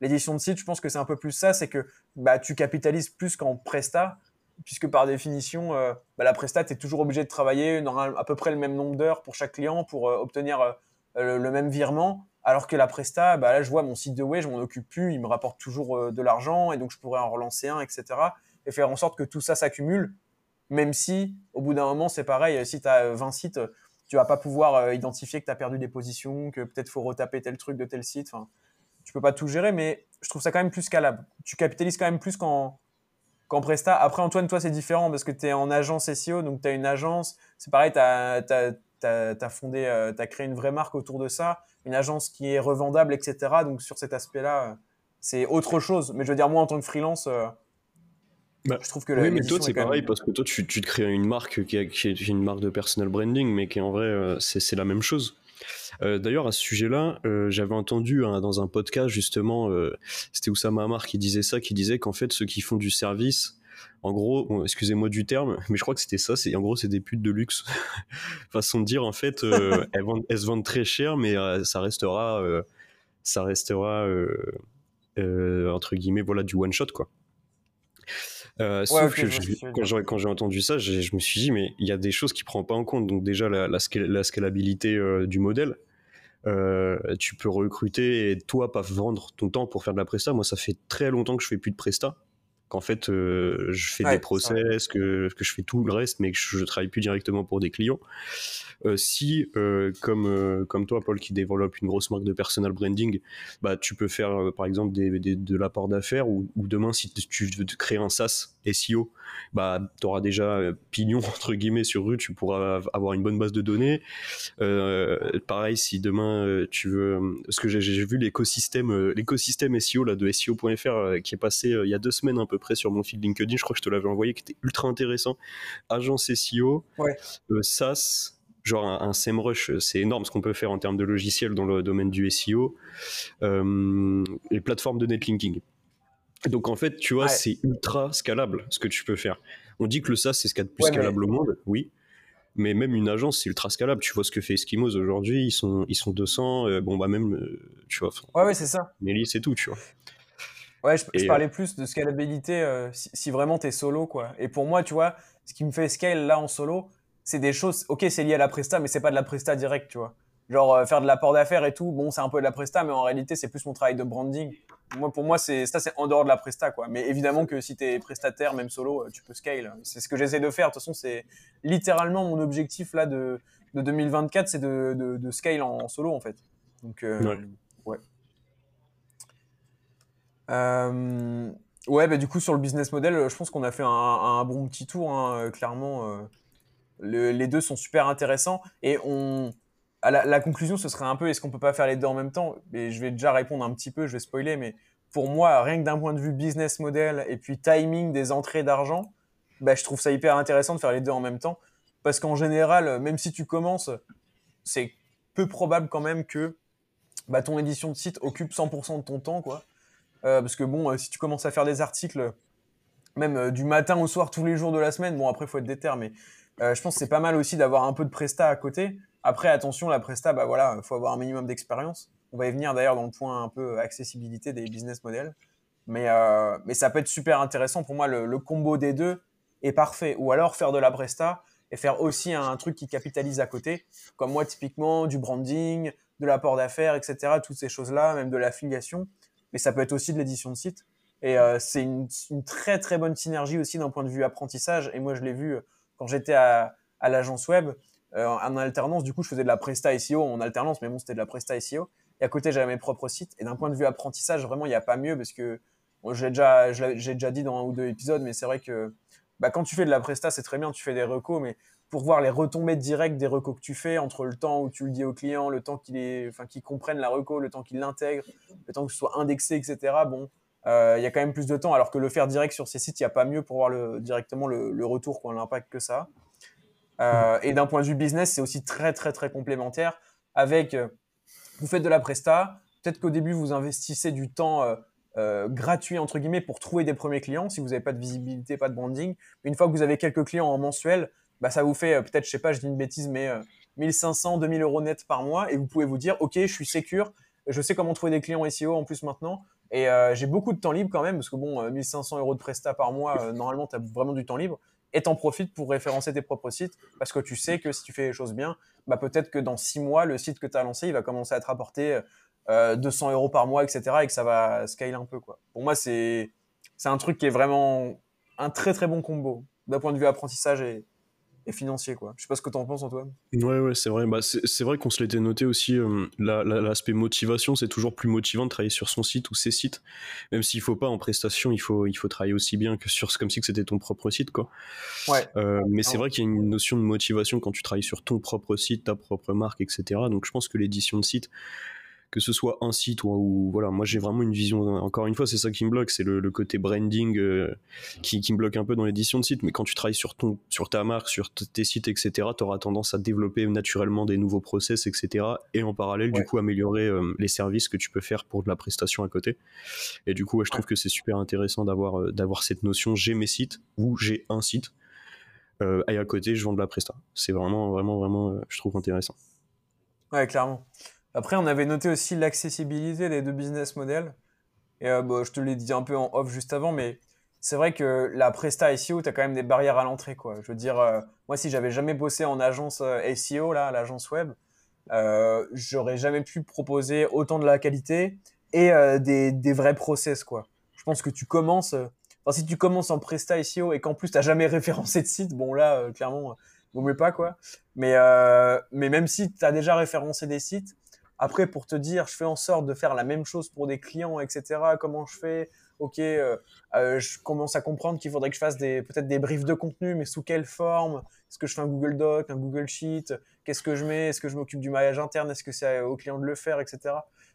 l'édition de site, je pense que c'est un peu plus ça, c'est que bah, tu capitalises plus qu'en presta, puisque par définition, euh, bah, la prestat est toujours obligé de travailler à peu près le même nombre d'heures pour chaque client pour euh, obtenir euh, le, même virement. Alors que la presta, bah, là, je vois mon site de web, je m'en occupe plus, il me rapporte toujours de l'argent et donc je pourrais en relancer un, etc. Et faire en sorte que tout ça s'accumule, même si au bout d'un moment, c'est pareil, si tu as 20 sites, tu vas pas pouvoir identifier que tu as perdu des positions, que peut-être faut retaper tel truc de tel site. Enfin, tu peux pas tout gérer, mais je trouve ça quand même plus scalable. Tu capitalises quand même plus quand, qu'en Presta. Après, Antoine, toi, c'est différent parce que tu es en agence SEO, donc tu as une agence. C'est pareil, tu as, fondé, tu as créé une vraie marque autour de ça, une agence qui est revendable, etc. Donc sur cet aspect-là, c'est autre chose. Mais je veux dire, moi, en tant que freelance, bah, je trouve que oui, mais toi, c'est pareil parce que toi, tu, tu, te crées une marque qui, qui, est une marque de personal branding, mais qui en vrai, euh, c'est la même chose. Euh, D'ailleurs, à ce sujet-là, euh, j'avais entendu hein, dans un podcast justement, euh, c'était Oussama Amar qui disait ça, qui disait qu'en fait, ceux qui font du service, en gros, bon, excusez-moi du terme, mais je crois que c'était ça. C'est en gros, c'est des putes de luxe, façon de dire. En fait, elles, elles, se vendent très cher, mais ça restera, ça restera entre guillemets, voilà, du one shot quoi. Euh, sauf que quand j'ai entendu ça, je me suis dit, mais il y a des choses qui ne prend pas en compte. Donc déjà, la, la, scalabilité euh, du modèle. Euh, tu peux recruter et toi pas vendre ton temps pour faire de la presta. Moi, ça fait très longtemps que je fais plus de presta. Qu'en fait, je fais des process, que, que, je fais tout le reste, mais que je, je travaille plus directement pour des clients. Euh, si, euh, comme, euh, comme toi, Paul, qui développe une grosse marque de personal branding, bah, tu peux faire, par exemple, des, de l'apport d'affaires ou, demain, si tu veux créer un SaaS SEO, bah, tu auras déjà pignon, entre guillemets, sur rue, tu pourras avoir une bonne base de données. pareil, si demain, tu veux... Parce que j'ai vu l'écosystème l'écosystème SEO là, de SEO.fr qui est passé il y a deux semaines à peu près sur mon feed LinkedIn, je crois que je te l'avais envoyé, qui était ultra intéressant. Agence SEO, ouais. SaaS, genre un, SEMrush, c'est énorme ce qu'on peut faire en termes de logiciels dans le domaine du SEO, euh, les plateformes de netlinking. Donc en fait, tu vois, c'est ultra scalable ce que tu peux faire. On dit que le SaaS c'est ce qu'il y a de plus scalable au monde, oui. Mais même une agence, c'est ultra scalable. Tu vois ce que fait Eskimos aujourd'hui, ils sont, ils sont 200. Euh, bon, bah même, euh, tu vois. Ouais, ouais, c'est ça. Nelly, c'est tout, tu vois. Ouais, je, parlais plus de scalabilité si, si, vraiment tu es solo, quoi. Et pour moi, tu vois, ce qui me fait scale là en solo, c'est des choses, ok, c'est lié à la presta, mais c'est pas de la presta direct, tu vois. Genre euh, faire de l'apport d'affaires et tout, bon, c'est un peu de la presta, mais en réalité, c'est plus mon travail de branding. Moi, pour moi, c'est ça, c'est en dehors de la presta, quoi. Mais évidemment que si tu es prestataire, même solo, euh, tu peux scale. C'est ce que j'essaie de faire. De toute façon, c'est littéralement mon objectif là de, de 2024, c'est de, de, scale en, solo, en fait. Donc, euh, ouais. Ouais, bah, du coup, sur le business model, je pense qu'on a fait un, bon petit tour, hein, clairement les deux sont super intéressants et on, la, conclusion, ce serait un peu est-ce qu'on peut pas faire les deux en même temps? Et je vais déjà répondre un petit peu, je vais spoiler, mais pour moi, rien que d'un point de vue business model et puis timing des entrées d'argent, bah, je trouve ça hyper intéressant de faire les deux en même temps. Parce qu'en général, même si tu commences, c'est peu probable quand même que bah, ton édition de site occupe 100% de ton temps. quoi. Euh, parce que bon, euh, si tu commences à faire des articles, même euh, du matin au soir, tous les jours de la semaine, bon, après, faut être déter, mais euh, je pense que c'est pas mal aussi d'avoir un peu de presta à côté. Après, attention, la presta, bah voilà, faut avoir un minimum d'expérience. On va y venir d'ailleurs dans le point un peu accessibilité des business models. Mais, euh, mais ça peut être super intéressant. Pour moi, le, combo des deux est parfait. Ou alors faire de la presta et faire aussi un, truc qui capitalise à côté. Comme moi, typiquement, du branding, de l'apport d'affaires, etc. Toutes ces choses-là, même de l'affiliation. Mais ça peut être aussi de l'édition de site. Et euh, c'est une, une, très très bonne synergie aussi d'un point de vue apprentissage. Et moi, je l'ai vu quand j'étais à, l'agence web, euh, en alternance, du coup, je faisais de la Presta SEO en alternance, mais bon, c'était de la Presta SEO. Et à côté, j'avais mes propres sites. Et d'un point de vue apprentissage, vraiment, il n'y a pas mieux parce que j'ai déjà, déjà dit dans un ou deux épisodes, mais c'est vrai que bah, quand tu fais de la Presta, c'est très bien, tu fais des recos, mais pour voir les retombées directes des recos que tu fais entre le temps où tu le dis au client, le temps qu'il enfin, qu'il comprenne la reco, le temps qu'il l'intègre, le temps que ce soit indexé, etc. Bon, il y a quand même plus de temps, alors que le faire direct sur ces sites, il n'y a pas mieux pour voir directement le, le retour, l'impact que ça. Euh, et d'un point de vue business, c'est aussi très très très complémentaire. Avec, euh, vous faites de la presta, peut-être qu'au début vous investissez du temps gratuit entre guillemets pour trouver des premiers clients, si vous n'avez pas de visibilité, pas de branding. Une fois que vous avez quelques clients en mensuel, bah, ça vous fait peut-être, je sais pas, je dis une bêtise, mais 1500, 2000 euros net par mois, et vous pouvez vous dire, ok, je suis sécure, je sais comment trouver des clients SEO en plus maintenant. Et euh, j'ai beaucoup de temps libre quand même, parce que bon, 1500 euh, euros de presta par mois, euh, normalement, tu as vraiment du temps libre. Et t'en profites pour référencer tes propres sites, parce que tu sais que si tu fais les choses bien, bah, peut-être que dans six mois, le site que tu as lancé, il va commencer à te rapporter 200 euros par mois, etc. Et que ça va scale un peu. Quoi. Pour moi, c'est un truc qui est vraiment un très très bon combo, d'un point de vue apprentissage et, et financier. Quoi. Je sais pas ce que tu en penses, Antoine. Ouais, ouais, c'est vrai. Bah, c'est vrai qu'on se l'était noté aussi. Euh, l'aspect motivation, c'est toujours plus motivant de travailler sur son site ou ses sites. Même s'il faut pas en prestation, il faut, il faut travailler aussi bien que sur comme si c'était ton propre site. Quoi. Ouais. Euh, mais c'est vrai qu'il y a une notion de motivation quand tu travailles sur ton propre site, ta propre marque, etc. Donc je pense que l'édition de site, que ce soit un site ou, voilà, moi j'ai vraiment une vision. Encore une fois, c'est ça qui me bloque, c'est le, côté branding euh, qui, me bloque un peu dans l'édition de site. Mais quand tu travailles sur ton, sur ta marque, sur tes sites, etc., tu auras tendance à développer naturellement des nouveaux process, etc. Et en parallèle, du coup, améliorer euh, les services que tu peux faire pour de la prestation à côté. Et du coup, je trouve que c'est super intéressant d'avoir euh, d'avoir cette notion. J'ai mes sites ou j'ai un site. et à côté, je vends de la presta. C'est vraiment, vraiment, vraiment, je trouve intéressant. Ouais, clairement. Après, on avait noté aussi l'accessibilité des deux business models. Et euh, bah, je te l'ai dit un peu en off juste avant, mais c'est vrai que la Presta SEO, tu as quand même des barrières à l'entrée. quoi. Je veux dire, euh, moi, si j'avais jamais bossé en agence euh, SEO, là, l'agence web, j'aurais jamais pu proposer autant de la qualité et des, des, vrais process. quoi. Je pense que tu commences, enfin, si tu commences en Presta SEO et qu'en plus, tu n'as jamais référencé de site, bon, là, clairement, vaut mieux pas. quoi. Mais, mais même si tu as déjà référencé des sites, après, pour te dire, je fais en sorte de faire la même chose pour des clients, etc. Comment je fais? Ok, euh, euh, je commence à comprendre qu'il faudrait que je fasse peut-être des briefs de contenu, mais sous quelle forme? Est-ce que je fais un Google Doc, un Google Sheet? Qu'est-ce que je mets? Est-ce que je m'occupe du maillage interne? Est-ce que c'est au client de le faire, etc.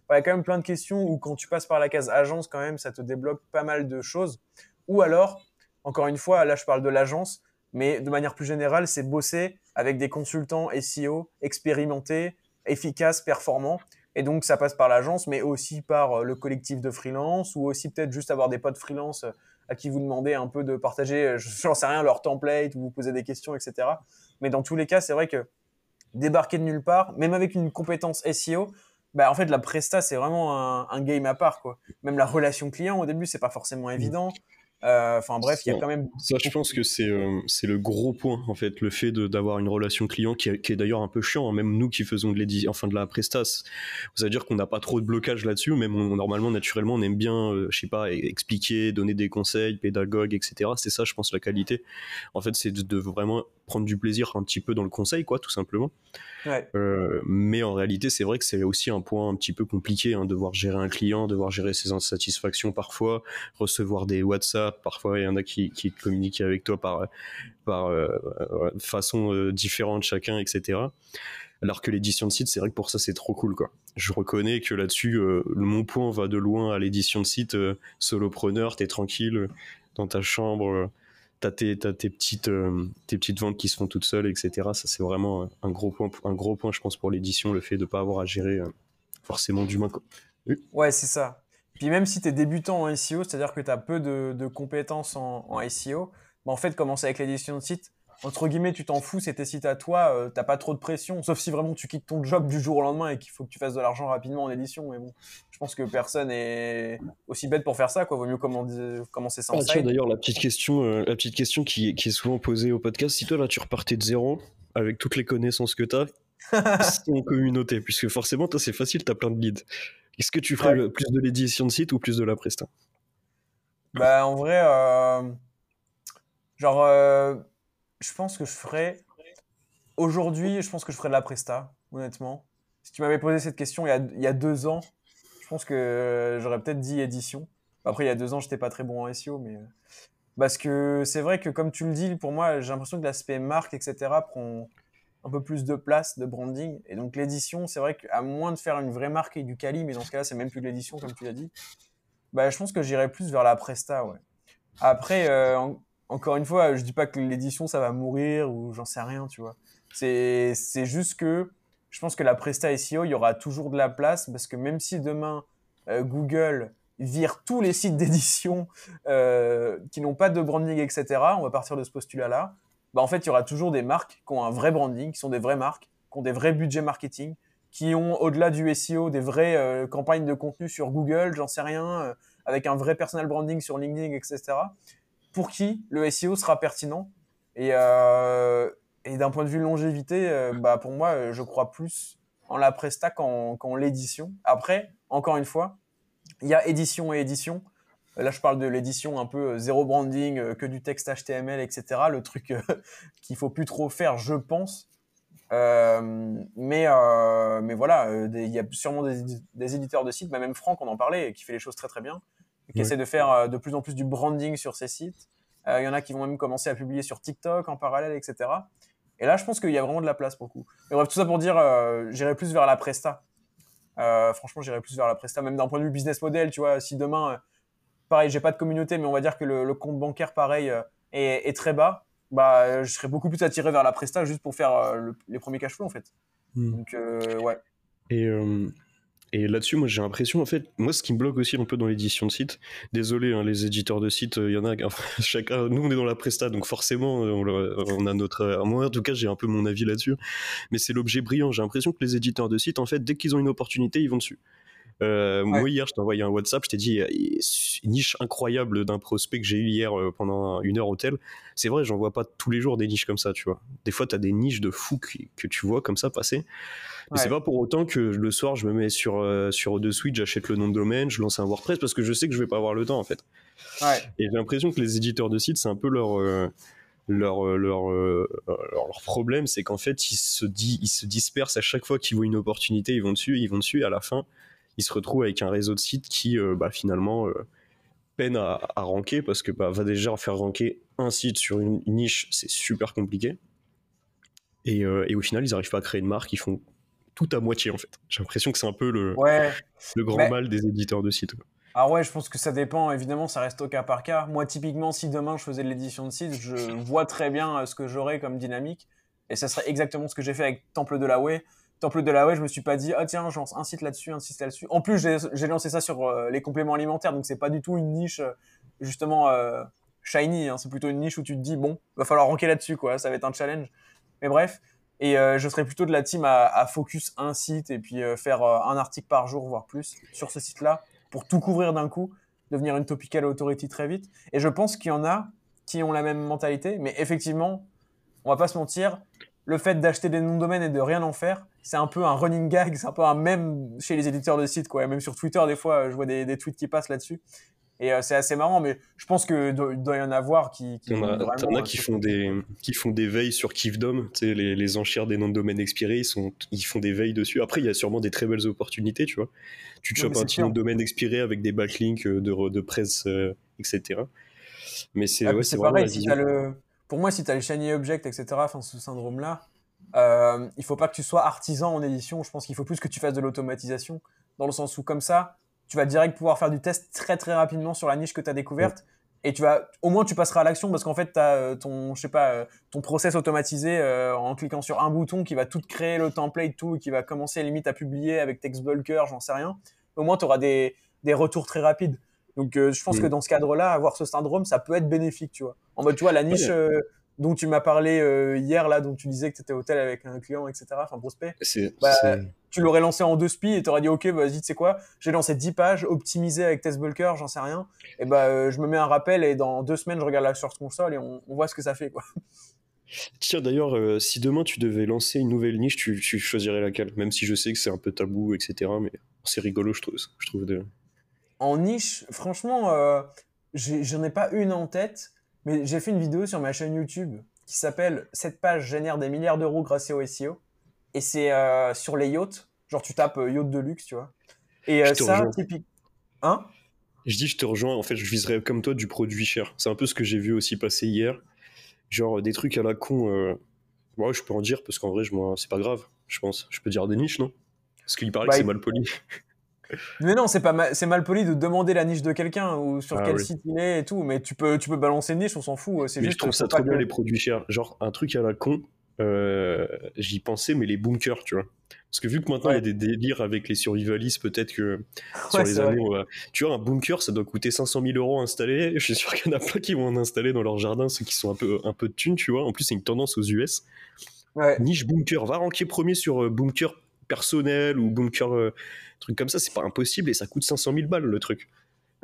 Il y a quand même plein de questions où quand tu passes par la case agence, quand même, ça te débloque pas mal de choses. Ou alors, encore une fois, là, je parle de l'agence, mais de manière plus générale, c'est bosser avec des consultants SEO expérimentés, efficace, performant. Et donc, ça passe par l'agence, mais aussi par euh, le collectif de freelance, ou aussi peut-être juste avoir des potes freelance euh, à qui vous demandez un peu de partager, euh, je n'en sais rien, leur template, ou vous poser des questions, etc. Mais dans tous les cas, c'est vrai que débarquer de nulle part, même avec une compétence SEO, bah, en fait, la presta, c'est vraiment un, un, game à part. Quoi. Même la relation client, au début, c'est pas forcément évident. Euh, enfin bref, il y a quand même. Ça, je pense que c'est euh, c'est le gros point en fait, le fait d'avoir une relation client qui, est d'ailleurs un peu chiant. Hein. Même nous qui faisons de enfin de la prestas, vous à dire qu'on n'a pas trop de blocage là-dessus. Même normalement, naturellement, on aime bien, euh, je sais pas, expliquer, donner des conseils, pédagogue, etc. C'est ça, je pense, la qualité. En fait, c'est de, vraiment prendre du plaisir un petit peu dans le conseil, quoi, tout simplement. Mais en réalité, c'est vrai que c'est aussi un point un petit peu compliqué, hein, devoir gérer un client, devoir gérer ses insatisfactions parfois, recevoir des WhatsApp parfois il y en a qui, qui communiquent avec toi par, par euh, euh, façon euh, différente chacun, etc. Alors que l'édition de site, c'est vrai que pour ça, c'est trop cool, quoi. Je reconnais que là-dessus, mon point va de loin à l'édition de site. solopreneur, t'es tranquille dans ta chambre, t'as tes, tes petites, tes petites ventes qui se font toutes seules, etc. Ça, c'est vraiment un gros point, un gros point, je pense, pour l'édition, le fait de pas avoir à gérer forcément d'humain. Ouais, c'est ça. Puis même si tu es débutant en SEO, c'est-à-dire que tu as peu de, compétences en, SEO, bah, en fait, commencer avec l'édition de site, entre guillemets, tu t'en fous, c'est tes sites à toi, euh, t'as pas trop de pression, sauf si vraiment tu quittes ton job du jour au lendemain et qu'il faut que tu fasses de l'argent rapidement en édition. Mais bon, je pense que personne est aussi bête pour faire ça, quoi. Vaut mieux commencer sans ah, D'ailleurs, la petite question, euh, la petite question qui, qui, est souvent posée au podcast, si toi là tu repartais de zéro avec toutes les connaissances que tu as, en communauté, puisque forcément, toi c'est facile, tu as plein de leads. Est-ce que tu ferais plus de l'édition de site ou plus de la presta? Bah en vrai, euh, genre, je pense que je ferais aujourd'hui, je pense que je ferais de la presta, honnêtement. Si tu m'avais posé cette question il y, a, deux ans, je pense que j'aurais peut-être dit édition. Après, il y a deux ans, j'étais pas très bon en SEO, mais euh, parce que c'est vrai que comme tu le dis, pour moi, j'ai l'impression que l'aspect marque, etc., prend un peu plus de place de branding. Et donc l'édition, c'est vrai qu'à moins de faire une vraie marque et du quali, mais dans ce cas-là, c'est même plus de l'édition, comme tu l'as dit, bah, je pense que j'irai plus vers la presta. Ouais. Après, euh, encore une fois, je dis pas que l'édition, ça va mourir ou j'en sais rien, tu vois. C'est juste que je pense que la presta SEO, il y aura toujours de la place parce que même si demain, euh, Google vire tous les sites d'édition euh, qui n'ont pas de branding, etc., on va partir de ce postulat-là, bah, en fait, il y aura toujours des marques qui ont un vrai branding, qui sont des vraies marques, qui ont des vrais budgets marketing, qui ont, au-delà du SEO, des vraies euh, campagnes de contenu sur Google, j'en sais rien, avec un vrai personal branding sur LinkedIn, etc. Pour qui le SEO sera pertinent. Et, euh, et d'un point de vue longévité, bah, pour moi, je crois plus en la presta qu'en, l'édition. Après, encore une fois, il y a édition et édition. Là, je parle de l'édition un peu zéro branding, que du texte HTML, etc. Le truc qu'il faut plus trop faire, je pense. mais, mais voilà, il y a sûrement des, éditeurs de sites, bah, même Franck, on en parlait, qui fait les choses très très bien, qui essaie de faire de plus en plus du branding sur ses sites. Il y en a qui vont même commencer à publier sur TikTok en parallèle, etc. Et là, je pense qu'il y a vraiment de la place pour le coup. Mais bref, tout ça pour dire, euh, j'irai plus vers la Presta. Euh, franchement, j'irai plus vers la Presta, même d'un point de vue business model, tu vois. Si demain, euh, pareil, j'ai pas de communauté, mais on va dire que le, compte bancaire, pareil, est, très bas, bah, je serais beaucoup plus attiré vers la Presta juste pour faire les premiers cash flow, en fait. Hmm. Donc, ouais. Et et là-dessus, moi, j'ai l'impression, en fait, moi, ce qui me bloque aussi un peu dans l'édition de site, désolé, hein, les éditeurs de site, il y en a, chacun, nous, on est dans la presta, donc forcément, on, a notre, moi, en tout cas, j'ai un peu mon avis là-dessus, mais c'est l'objet brillant. J'ai l'impression que les éditeurs de site, en fait, dès qu'ils ont une opportunité, ils vont dessus. Euh, moi, hier, je t'ai envoyé un WhatsApp, je t'ai dit, une niche incroyable d'un prospect que j'ai eu hier euh, pendant une heure au tel. C'est vrai, j'en vois pas tous les jours des niches comme ça, tu vois. Des fois, tu as des niches de fous que, tu vois comme ça passer. Mais c'est pas pour autant que le soir, je me mets sur, euh, sur The Suite, j'achète le nom de domaine, je lance un WordPress parce que je sais que je vais pas avoir le temps, en fait. Et j'ai l'impression que les éditeurs de sites, c'est un peu leur. leur, leur, leur, problème, c'est qu'en fait, ils se, ils se dispersent à chaque fois qu'ils voient une opportunité, ils vont dessus, ils vont dessus, et à la fin, il se retrouve avec un réseau de sites qui euh, bah, finalement euh, peine à, à, ranker parce que bah, va déjà faire ranker un site sur une, niche, c'est super compliqué. Et, euh, et, au final, ils n'arrivent pas à créer une marque, ils font tout à moitié en fait. J'ai l'impression que c'est un peu le, le grand mal des éditeurs de sites. Ah ouais, je pense que ça dépend. Évidemment, ça reste au cas par cas. Moi, typiquement, si demain je faisais de l'édition de site, je vois très bien ce que j'aurais comme dynamique. Et ça serait exactement ce que j'ai fait avec Temple de la Way. Temple de la Way, je me suis pas dit, ah tiens, je lance un site là-dessus, un site là-dessus. En plus, j'ai lancé ça sur euh, les compléments alimentaires, donc c'est pas du tout une niche, euh, justement, euh, shiny. Hein. c'est plutôt une niche où tu te dis, bon, va falloir ranker là-dessus, quoi. Ça va être un challenge. Mais bref. Et je serais plutôt de la team à, focus un site et puis faire un article par jour, voire plus, sur ce site-là, pour tout couvrir d'un coup, devenir une topical authority très vite. Et je pense qu'il y en a qui ont la même mentalité, mais effectivement, on va pas se mentir, le fait d'acheter des noms de domaine et de rien en faire, c'est un peu un running gag, c'est un peu un même chez les éditeurs de sites, quoi. Même sur Twitter, des fois, je vois des, tweets qui passent là-dessus. Et euh, c'est assez marrant, mais je pense que doit, y en avoir qui. qui T'en as, qui font des qui font des veilles sur Kifdom, tu sais, les, les enchères des noms de domaine expirés, ils sont ils font des veilles dessus. Après, il y a sûrement des très belles opportunités, tu vois. Tu te chopes un petit nom de domaine expiré avec des backlinks euh, de, de presse, euh, etc. Mais c'est ah, ouais, pareil. Si le... Pour moi, si tu as les shiny objects, etc., enfin ce syndrome-là, euh, il faut pas que tu sois artisan en édition. Je pense qu'il faut plus que tu fasses de l'automatisation, dans le sens où comme ça, tu vas direct pouvoir faire du test très très rapidement sur la niche que tu as découverte. Et tu vas, au moins, tu passeras à l'action parce qu'en fait, tu as euh, ton, je sais pas, euh, ton process automatisé euh, en cliquant sur un bouton qui va tout créer le template, tout, et qui va commencer limite à publier avec TextBulker, j'en sais rien. Au moins, tu auras des, des retours très rapides. Donc, je pense mm. que dans ce cadre-là, avoir ce syndrome, ça peut être bénéfique, tu vois. En mode, tu vois, la niche, dont tu m'as parlé euh, hier, là, dont tu disais que tu étais hôtel avec un client, etc., enfin prospect, bah, tu l'aurais lancé en deux spies et tu aurais dit, OK, vas-y, tu sais quoi, j'ai lancé 10 pages, optimisé avec TestBulker, j'en sais rien, et bah, euh, je me mets un rappel et dans deux semaines, je regarde la Source Console et on, voit ce que ça fait, quoi. Tiens, d'ailleurs, euh, si demain tu devais lancer une nouvelle niche, tu, choisirais laquelle? Même si je sais que c'est un peu tabou, etc., mais c'est rigolo, je trouve. Je trouve de... En niche, franchement, j'en ai pas une en tête. Mais j'ai fait une vidéo sur ma chaîne YouTube qui s'appelle Cette page génère des milliards d'euros grâce au SEO. Et c'est euh, sur les yachts. Genre, tu tapes euh, yacht de luxe, tu vois. Et euh, ça, typique. Hein? Je dis, je te rejoins. En fait, je viserais comme toi du produit cher. C'est un peu ce que j'ai vu aussi passer hier. Genre, des trucs à la con. Ouais, je peux en dire parce qu'en vrai, je, moi, c'est pas grave, je pense. Je peux dire des niches, non? Parce qu'il paraît que bah, c'est mal poli. Mais non, c'est pas mal, c'est mal poli de demander la niche de quelqu'un ou sur ah quel site il est et tout. Mais tu peux, tu peux balancer une niche, on s'en fout. C'est juste je trouve ça trop bien les produits chers. Genre un truc à la con. Euh, j'y pensais, mais les bunkers, tu vois. Parce que vu que maintenant il y a des délires avec les survivalistes, peut-être que sur les années, tu vois, un bunker ça doit coûter 500 000 euros à installer. Je suis sûr qu'il y en a pas qui vont en installer dans leur jardin, ceux qui sont un peu, un peu de thunes, tu vois. En plus, c'est une tendance aux US. Niche bunker, va ranker premier sur euh, bunker personnel ou bunker. Euh, truc comme ça, c'est pas impossible et ça coûte 500 000 balles le truc.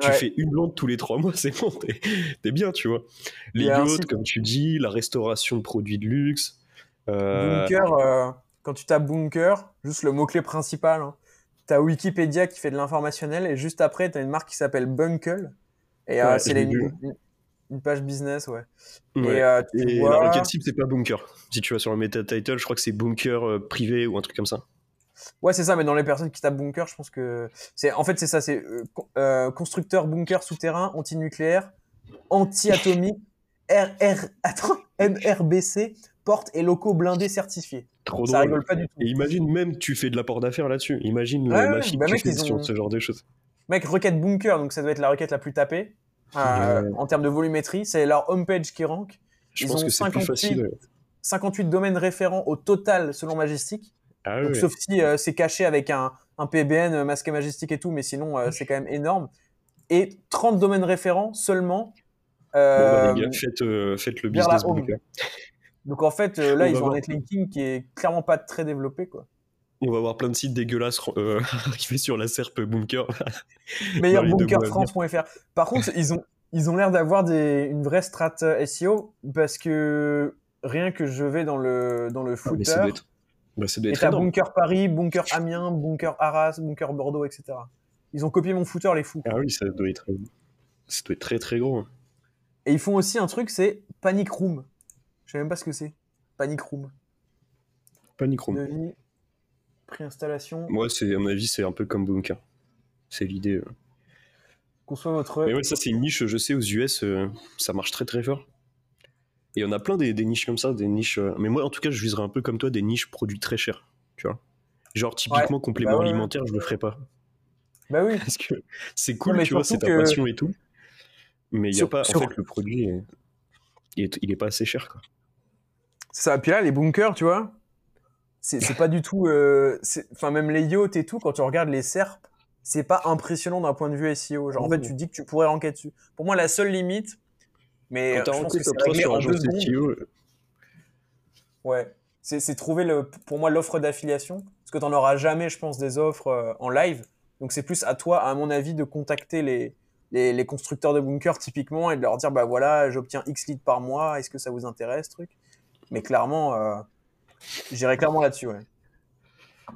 Tu fais une lampe tous les trois mois, c'est bon, t'es bien, tu vois. Les yachts, comme tu dis, la restauration de produits de luxe. Euh, bunker, euh, quand tu tapes bunker, juste le mot-clé principal, hein, t'as Wikipédia qui fait de l'informationnel et juste après, t'as une marque qui s'appelle Bunkel. Et Ouais, c'est une, une page business, ouais. Ouais. Et euh, tu Et vois- la requête cible, c'est pas bunker. Si tu vas sur le meta title, je crois que c'est bunker euh, privé ou un truc comme ça. Ouais, c'est ça, mais dans les personnes qui tapent bunker, je pense que c'est en fait c'est ça, c'est euh, euh, constructeur bunker souterrain antinucléaire, anti-atomique, RR attends, MRBC, porte et locaux blindés certifiés. Trop Ça drôle. rigole pas du tout. Et imagine même, tu fais de l'apport d'affaires là-dessus. Imagine la fille bah mec, ont- ce genre de choses. Mec, requête bunker, donc ça doit être la requête la plus tapée euh, en termes de volumétrie. C'est leur homepage qui rank. Je Ils pense ont que c'est plus 58. facile. ouais. 58 domaines référents au total selon Majestic. Ah Donc. Sauf si euh, c'est caché avec un, un PBN euh, masqué Majestic et tout, mais sinon euh, c'est quand même énorme. Et 30 domaines référents seulement. Bon, bah, les gars, faites, faites le business bunker. donc en fait, là, On ils ont un netlinking qui est clairement pas très développé. Quoi. On va voir plein de sites dégueulasses arriver sur la SERP bunker. Meilleur bunkerfrance.fr. Par contre, ils ont, ils ont l'air d'avoir des, une vraie strat SEO parce que rien que je vais dans le, dans le Ah, ça footer, doit être, bah, et t'as bunker Paris, bunker Amiens, bunker Arras, bunker Bordeaux, etc. Ils ont copié mon footer, les fous. Ah oui, ça doit être, ça doit être très très gros. hein. Et ils font aussi un truc, c'est Panic Room. Je sais même pas ce que c'est. Panic Room. Panic Room. Devis, préinstallation, Moi, c'est à mon avis, c'est un peu comme bunker. C'est l'idée. euh. conçoit votre. Mais ouais, ça c'est une niche, je sais, aux US, euh, ça marche très très fort. Et on a plein des, des niches comme ça, des niches. euh, Mais moi, en tout cas, je viserais un peu comme toi des niches produits très chers, tu vois. Genre typiquement complément Bah ouais, ouais. alimentaire, je le ferais pas. Bah oui. Parce que c'est cool, tu vois, c'est ta que- passion et tout. Mais il y a pas, sur- en fait, le produit, est- il est, il est pas assez cher, quoi. Ça. Puis là, les bunkers, tu vois, c'est pas du tout. euh, Enfin, même les yachts et tout, quand tu regardes les SERP, c'est pas impressionnant d'un point de vue SEO. Genre, en fait, tu dis que tu pourrais ranker dessus. Pour moi, la seule limite, mais Quand euh, je pense que c'est 3 réglé sur. SEO, euh, Ouais. C'est trouver, le, pour moi, l'offre d'affiliation. Parce que tu n'en auras jamais, je pense, des offres euh, en live. Donc, c'est plus à toi, à mon avis, de contacter les, les, les constructeurs de bunkers, typiquement, et de leur dire bah voilà, j'obtiens X leads par mois, est-ce que ça vous intéresse, truc? Mais clairement, euh, j'irai clairement là-dessus, ouais.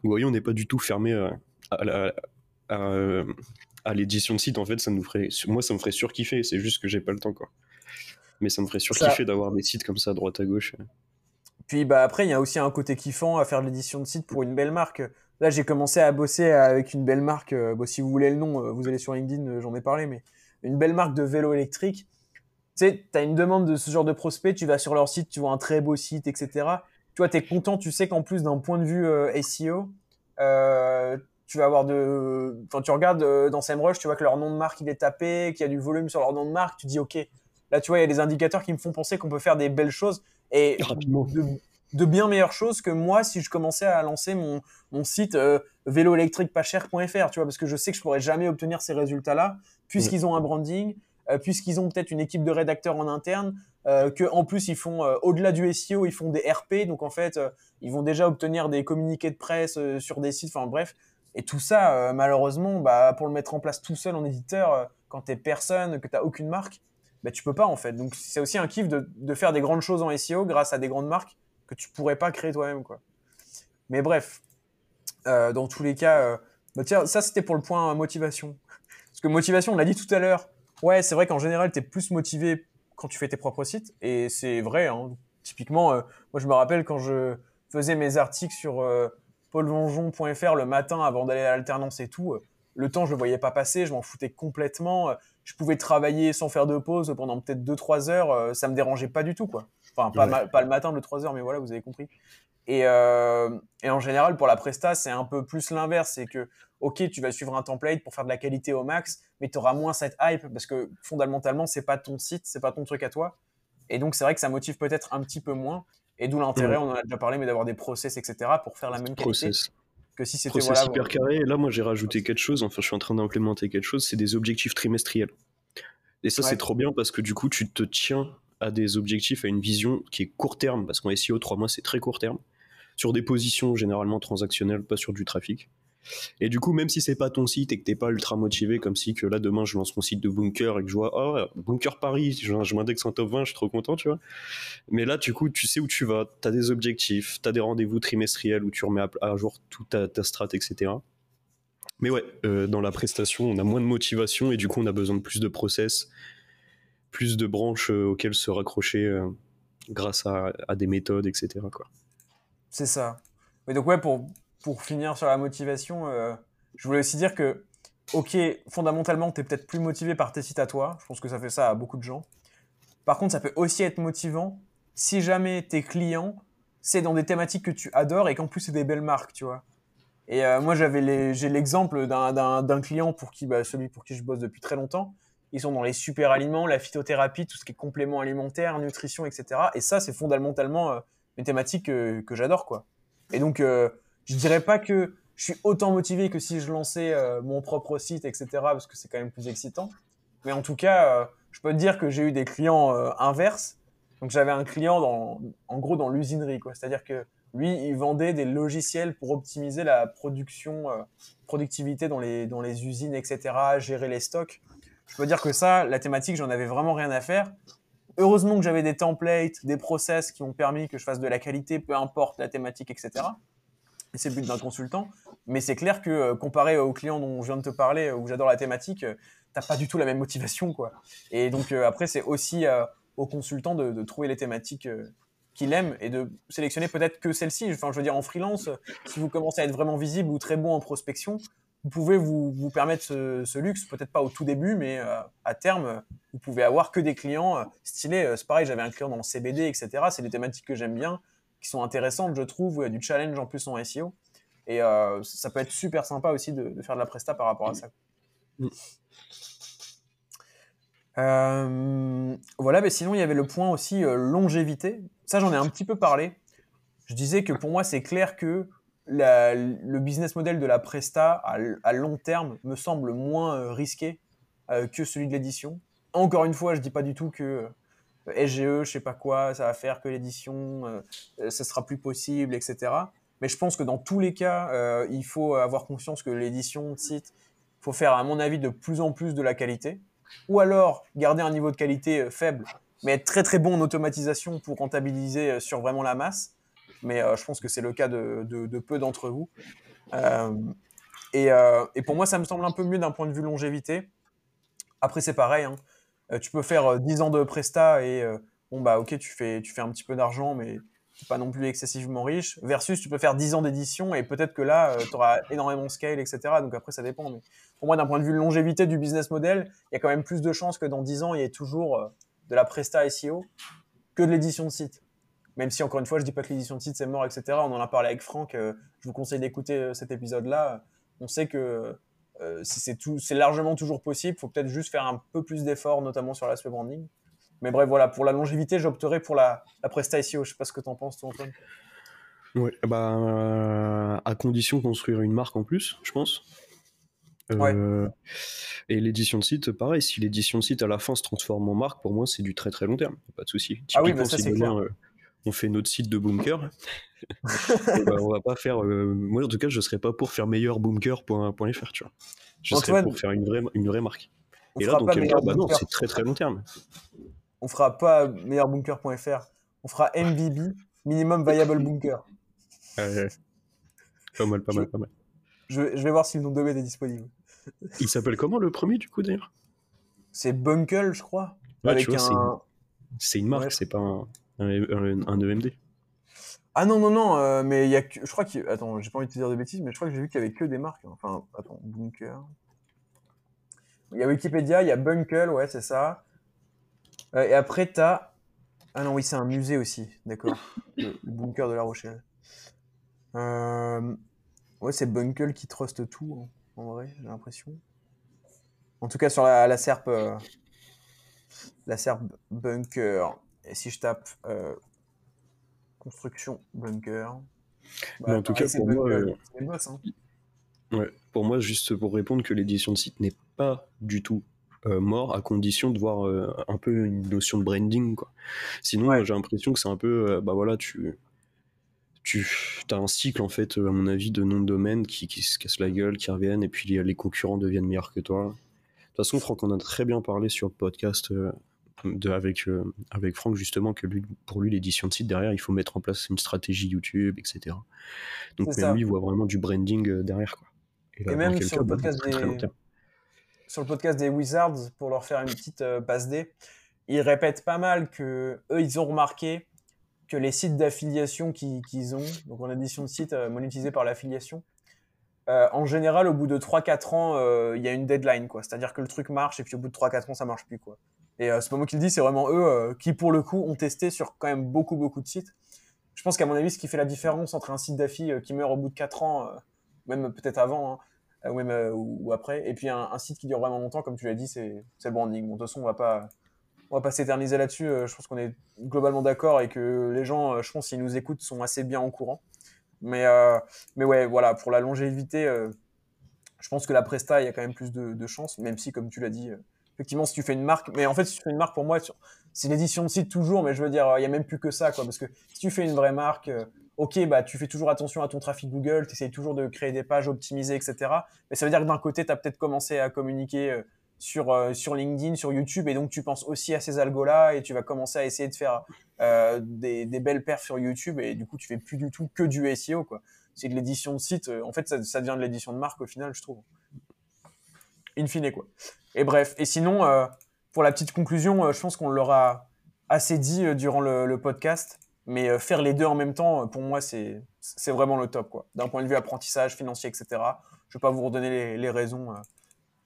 Vous voyez, on n'est pas du tout fermé à, à la- à, à l'édition de site. En fait, ça nous ferait, moi, ça me ferait surkiffer. C'est juste que j'ai pas le temps, quoi. Mais ça me ferait surkiffer d'avoir des sites comme ça à droite à gauche. Puis bah, après, il y a aussi un côté kiffant à faire de l'édition de site pour une belle marque. Là, j'ai commencé à bosser avec une belle marque. euh, bon, si vous voulez le nom, euh, vous allez sur LinkedIn, euh, j'en ai parlé, mais une belle marque de vélo électrique. Tu sais, tu as une demande de ce genre de prospect, tu vas sur leur site, tu vois un très beau site, etc. Tu vois, tu es content, tu sais qu'en plus d'un point de vue euh, SEO, euh, tu vas avoir de. Enfin, tu regardes euh, dans SEMrush, tu vois que leur nom de marque il est tapé, qu'il y a du volume sur leur nom de marque, tu dis ok. Là, tu vois, il y a des indicateurs qui me font penser qu'on peut faire des belles choses. Et de, de bien meilleures choses que moi si je commençais à lancer mon, mon site euh, véloélectriquepascher.fr, tu vois, parce que je sais que je pourrais jamais obtenir ces résultats-là, puisqu'ils ont un branding, euh, puisqu'ils ont peut-être une équipe de rédacteurs en interne, euh, que en plus ils font euh, au-delà du SEO, ils font des RP, donc en fait euh, ils vont déjà obtenir des communiqués de presse sur des sites, enfin bref. Et tout ça, malheureusement, bah, pour le mettre en place tout seul en éditeur, quand t'es personne, que t'as aucune marque, bah, tu peux pas en fait. Donc c'est aussi un kiff de, de faire des grandes choses en SEO grâce à des grandes marques que tu pourrais pas créer toi-même quoi. Mais bref, euh, dans tous les cas, euh, bah, tiens, ça c'était pour le point motivation. Parce que motivation, on l'a dit tout à l'heure. Ouais, c'est vrai qu'en général, tu es plus motivé quand tu fais tes propres sites. Et c'est vrai. hein. Typiquement, euh, moi je me rappelle quand je faisais mes articles sur paulvengeon.fr le matin avant d'aller à l'alternance et tout. le temps, je le voyais pas passer, je m'en foutais complètement. Je pouvais travailler sans faire de pause pendant peut-être 2-3 heures, euh, ça me dérangeait pas du tout, quoi. Enfin, pas, Ouais. ma- pas le matin de 3 heures, mais voilà, vous avez compris. Et, euh, et en général, pour la presta, c'est un peu plus l'inverse. C'est que, ok, tu vas suivre un template pour faire de la qualité au max, mais tu auras moins cette hype parce que fondamentalement, c'est pas ton site, c'est pas ton truc à toi. Et donc, c'est vrai que ça motive peut-être un petit peu moins. Et d'où l'intérêt, Ouais. on en a déjà parlé, mais d'avoir des process, etc., pour faire la même qualité Process. Que si c'était Process voilà. hyper carré. Et là, moi, j'ai rajouté quelque chose. Enfin, je suis en train d'implémenter quelque chose. C'est des objectifs trimestriels. Et ça, Ouais. c'est trop bien parce que du coup, tu te tiens à des objectifs, à une vision qui est court terme. Parce qu'en SEO, 3 mois, c'est très court terme. Sur des positions généralement transactionnelles, pas sur du trafic. Et du coup, même si c'est pas ton site et que t'es pas ultra motivé, comme si que là demain je lance mon site de bunker et que je vois oh bunker Paris, je, je m'indexe en top 20, je suis trop content, tu vois. Mais là, du coup, tu sais où tu vas, t'as des objectifs, t'as des rendez-vous trimestriels où tu remets à, jour toute ta, ta strat, etc. Mais ouais, dans la prestation, on a moins de motivation et du coup, on a besoin de plus de process, plus de branches auxquelles se raccrocher grâce à, des méthodes, etc. C'est ça. Mais donc, ouais, pour, pour finir sur la motivation, je voulais aussi dire que, ok, fondamentalement, tu es peut-être plus motivé par tes sites à toi. Je pense que ça fait ça à beaucoup de gens. Par contre, ça peut aussi être motivant si jamais tes clients, c'est dans des thématiques que tu adores et qu'en plus, c'est des belles marques, tu vois. Et euh, moi, j'avais j'ai l'exemple d'un client pour qui, bah, celui pour qui je bosse depuis très longtemps. Ils sont dans les super aliments, la phytothérapie, tout ce qui est complément alimentaire, nutrition, etc. Et ça, c'est fondamentalement euh, une thématique que, j'adore, quoi. Et donc, euh, je dirais pas que je suis autant motivé que si je lançais euh, mon propre site, etc. Parce que c'est quand même plus excitant. Mais en tout cas, je peux te dire que j'ai eu des clients inverses. Donc, j'avais un client en gros dans l'usinerie, quoi. C'est-à-dire que lui, il vendait des logiciels pour optimiser la production, euh, productivité dans les, dans les usines, etc., gérer les stocks. Je peux dire que ça, la thématique, j'en avais vraiment rien à faire. Heureusement que j'avais des templates, des process qui ont permis que je fasse de la qualité, peu importe la thématique, etc. C'est le but d'un consultant. Mais c'est clair que euh, comparé aux clients dont je viens de te parler, où j'adore la thématique, euh, t'as pas du tout la même motivation, quoi. Et donc après, c'est aussi aux consultants de, trouver les thématiques qu'il aime et de sélectionner peut-être que celle-ci. Enfin, je veux dire, en freelance, si vous commencez à être vraiment visible ou très bon en prospection, vous pouvez vous, vous permettre ce, luxe, peut-être pas au tout début, mais euh, à terme, vous pouvez avoir que des clients euh, stylés. Euh, c'est pareil, j'avais un client dans le CBD, etc. C'est des thématiques que j'aime bien, qui sont intéressantes, je trouve, il y a du challenge en plus en SEO. Et ça peut être super sympa aussi de, faire de la presta par rapport à ça. Mm. Euh, voilà, mais sinon il y avait le point aussi euh, longévité. Ça, j'en ai un petit peu parlé. Je disais que pour moi, c'est clair que le business model de la Presta à, long terme me semble moins euh, risqué que celui de l'édition. Encore une fois, je dis pas du tout que SGE, je sais pas quoi, ça va faire que l'édition, ce sera plus possible, etc. Mais je pense que dans tous les cas, il faut avoir conscience que l'édition de site, faut faire, à mon avis, de plus en plus de la qualité ou alors garder un niveau de qualité euh, faible, mais être très très bon en automatisation pour rentabiliser euh, sur vraiment la masse. Mais euh, je pense que c'est le cas de, peu d'entre vous. et, pour moi, ça me semble un peu mieux d'un point de vue longévité. Après, c'est pareil. Hein. Tu peux faire 10 ans de presta et bon, bah ok, tu fais, un petit peu d'argent, mais pas non plus excessivement riche. Versus, tu peux faire 10 ans d'édition et peut-être que là, tu auras énormément de scale, etc. Donc après, ça dépend. Mais pour moi, d'un point de vue longévité du business model, il y a quand même plus de chances que dans 10 ans, il y ait toujours euh, de la Presta SEO que de l'édition de site. Même si, encore une fois, je dis pas que l'édition de site, c'est mort, etc. On en a parlé avec Franck. Euh, je vous conseille d'écouter euh, cet épisode-là. On sait que c'est largement toujours possible. Il faut peut-être juste faire un peu plus d'efforts, notamment sur l'aspect branding. Mais bref, voilà, pour la longévité, j'opterai pour la, la Presta SEO. Je sais pas ce que tu en penses, toi, Antoine. Ouais, bah, à condition de construire une marque en plus, je pense. Euh, et l'édition de site, pareil, si l'édition de site à la fin se transforme en marque, pour moi, c'est du très très long terme, pas de souci. Ah oui, bah ça, si demain, euh, on fait notre site de bunker, bah, on va pas faire. Euh, moi, en tout cas, je serais pas pour faire meilleurbunker.fr, tu vois. Je serais pour faire une vraie, une vraie marque. Et là, dans quel cas, bah non, c'est très très long terme. On fera pas meilleurbunker.fr, on fera MVB, Minimum Viable Bunker. pas mal, pas mal, pas mal. Je, vais voir si le nom de domaine est disponible. Il s'appelle comment le premier du coup d'ailleurs? C'est Bunkel, je crois. c'est une... marque, c'est pas un, un, EMD. Ah non, non, non, euh, mais il y a que. Je crois qu'il. Attends, j'ai pas envie de te dire de bêtises, mais je crois que j'ai vu qu'il y avait que des marques. Hein. Enfin, attends, Bunker. Il y a Wikipédia, il y a Bunkel, ouais, c'est ça. Euh, et après, t'as. Ah non, oui, c'est un musée aussi, d'accord. le, bunker de La Rochelle. Euh, Ouais, c'est Bunkel qui truste tout, hein, en vrai, j'ai l'impression. En tout cas, sur la, la SERP, euh, la SERP Bunker, et si je tape euh, construction Bunker. Bah, en tout cas, pour moi, euh, hein. ouais, pour moi, juste pour répondre que l'édition de site n'est pas du tout mort à condition de voir un peu une notion de branding quoi. Sinon j'ai l'impression que c'est un peu bah voilà tu tu as un cycle, en fait, à mon avis, de noms de domaine qui, se cassent la gueule, qui reviennent, et puis les, concurrents deviennent meilleurs que toi. De toute façon, Franck, on a très bien parlé sur le podcast euh, de, avec, euh, avec Franck, justement, que lui, pour lui, l'édition de site, derrière, il faut mettre en place une stratégie YouTube, etc. Donc, lui, il voit vraiment du branding euh, derrière, quoi. Et, même sur le, podcast des... sur le podcast des Wizards, pour leur faire une petite passe D, ils répètent pas mal que eux, ils ont remarqué que les sites d'affiliation qu'ils ont, donc en addition de sites monétisés par l'affiliation, euh, en général, au bout de 3-4 ans, euh, il y a une deadline, quoi. C'est-à-dire que le truc marche et puis au bout de 3-4 ans, ça marche plus, quoi. Et euh, c'est pas moi qui le dis, c'est vraiment eux qui, pour le coup, ont testé sur quand même beaucoup, beaucoup de sites. Je pense qu'à mon avis, ce qui fait la différence entre un site d'affi qui meurt au bout de 4 ans, même peut-être avant, hein, ou même ou, après, et puis un, site qui dure vraiment longtemps, comme tu l'as dit, c'est le branding. Bon, de toute façon, on va pas on va pas s'éterniser là-dessus. je pense qu'on est globalement d'accord et que les gens, je pense, s'ils nous écoutent, sont assez bien au courant. Mais, euh, mais ouais, voilà, pour la longévité, euh, je pense que la Presta, il y a quand même plus de, de chances, même si, comme tu l'as dit, euh, effectivement, si tu fais une marque, mais en fait, si tu fais une marque, pour moi, c'est l'édition de site toujours, mais je veux dire, il y a même plus que ça, parce que si tu fais une vraie marque, ok, bah, tu fais toujours attention à ton trafic Google, tu essayes toujours de créer des pages optimisées, etc. Mais ça veut dire que d'un côté, tu as peut-être commencé à communiquer sur, euh, sur LinkedIn, sur YouTube, et donc tu penses aussi à ces algos-là, et tu vas commencer à essayer de faire euh, des, belles perfs sur YouTube, et du coup, tu fais plus du tout que du SEO, quoi. C'est de l'édition de site, euh, en fait, ça, ça devient de l'édition de marque au final, je trouve. In fine, quoi. Et bref, et sinon, pour la petite conclusion, je pense qu'on l'aura assez dit durant le, le, podcast, mais faire les deux en même temps, pour moi, c'est vraiment le top, quoi. D'un point de vue apprentissage, financier, etc. Je vais pas vous redonner les, les raisons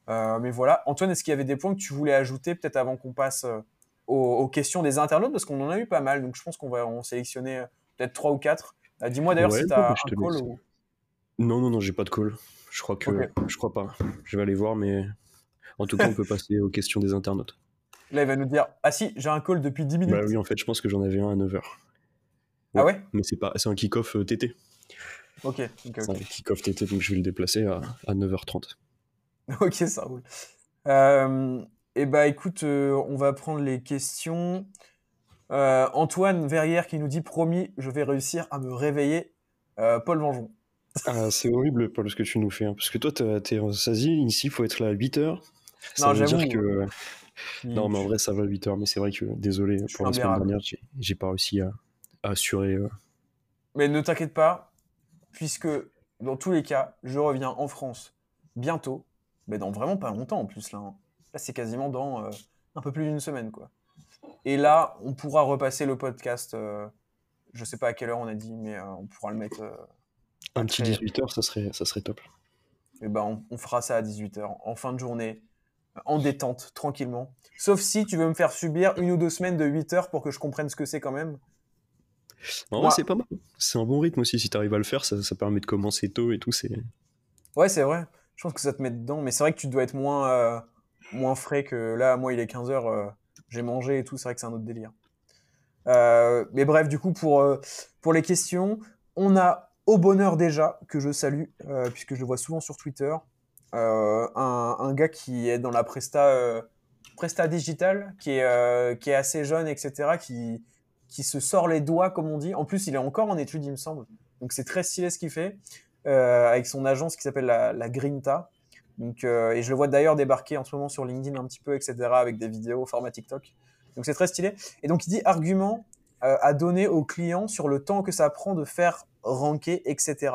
euh, mais voilà, Antoine, est-ce qu'il y avait des points que tu voulais ajouter peut-être avant qu'on passe euh, aux, questions des internautes? Parce qu'on en a eu pas mal, donc je pense qu'on va en sélectionner euh, peut-être trois ou quatre. Dis-moi d'ailleurs si tu as un call ou... Non, non, non, j'ai pas de call. Je crois que je crois pas. Je vais aller voir, mais en tout cas, on peut passer aux questions des internautes. Là, il va nous dire Ah si, j'ai un call depuis 10 minutes. Bah oui, en fait, je pense que j'en avais un à 9h. ah ouais Mais c'est pas c'est un kick-off TT. Ok, ok, C'est un kick-off TT, donc je vais le déplacer à, à 9h30. Ok, ça roule. Euh, et eh bah écoute, euh, on va prendre les questions. Euh, Antoine Verrière qui nous dit promis, je vais réussir à me réveiller. Paul Vengeon. Ah, c'est horrible, Paul, ce que tu nous fais. Hein, parce que toi, t'es en Sazie, ici, il faut être là à 8 h Non, j'avoue. que. Non, mais en vrai, ça va à 8 h Mais c'est vrai que, désolé, pour la semaine dernière, j'ai pas réussi à, à assurer. Mais ne t'inquiète pas, puisque dans tous les cas, je reviens en France bientôt mais dans vraiment pas longtemps en plus là. Hein. Là c'est quasiment dans euh, un peu plus d'une semaine quoi. Et là on pourra repasser le podcast. Euh, je sais pas à quelle heure on a dit, mais euh, on pourra le mettre. Un petit 18h, ça serait, ça serait top. Et ben on, fera ça à 18h en fin de journée, en détente, tranquillement. Sauf si tu veux me faire subir une ou deux semaines de 8 heures pour que je comprenne ce que c'est quand même. En c'est pas mal. C'est un bon rythme aussi. Si tu arrives à le faire, ça, ça, permet de commencer tôt et tout. C'est. Ouais, c'est vrai je pense que ça te met dedans. Mais c'est vrai que tu dois être moins, euh, moins frais que là, moi, il est 15h, euh, j'ai mangé et tout, c'est vrai que c'est un autre délire. Euh, mais bref, du coup, pour, pour les questions, on a au bonheur déjà, que je salue, puisque je le vois souvent sur Twitter, un, un, gars qui est dans la Presta, Presta Digital, qui est, assez jeune, etc., qui, se sort les doigts, comme on dit. En plus, il est encore en études, il me semble. Donc c'est très stylé ce qu'il fait. Euh, avec son agence qui s'appelle la, la, Grinta. Donc, euh, et je le vois d'ailleurs débarquer en ce moment sur LinkedIn un petit peu, etc., avec des vidéos format TikTok. Donc c'est très stylé. Et donc il dit argument euh, à donner aux clients sur le temps que ça prend de faire ranker, etc.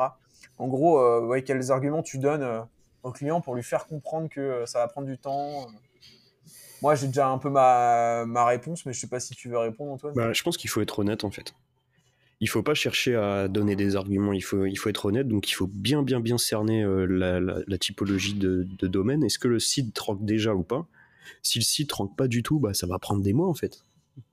En gros, euh, quels arguments tu donnes au client pour lui faire comprendre que ça va prendre du temps Moi, j'ai déjà un peu ma, ma, réponse, mais je sais pas si tu veux répondre, Antoine. Bah, je pense qu'il faut être honnête, en fait il faut pas chercher à donner des arguments, il faut, il faut être honnête, donc il faut bien bien bien cerner euh, la, typologie de, domaine. Est-ce que le site rank déjà ou pas? Si le site rank pas du tout, bah, ça va prendre des mois en fait.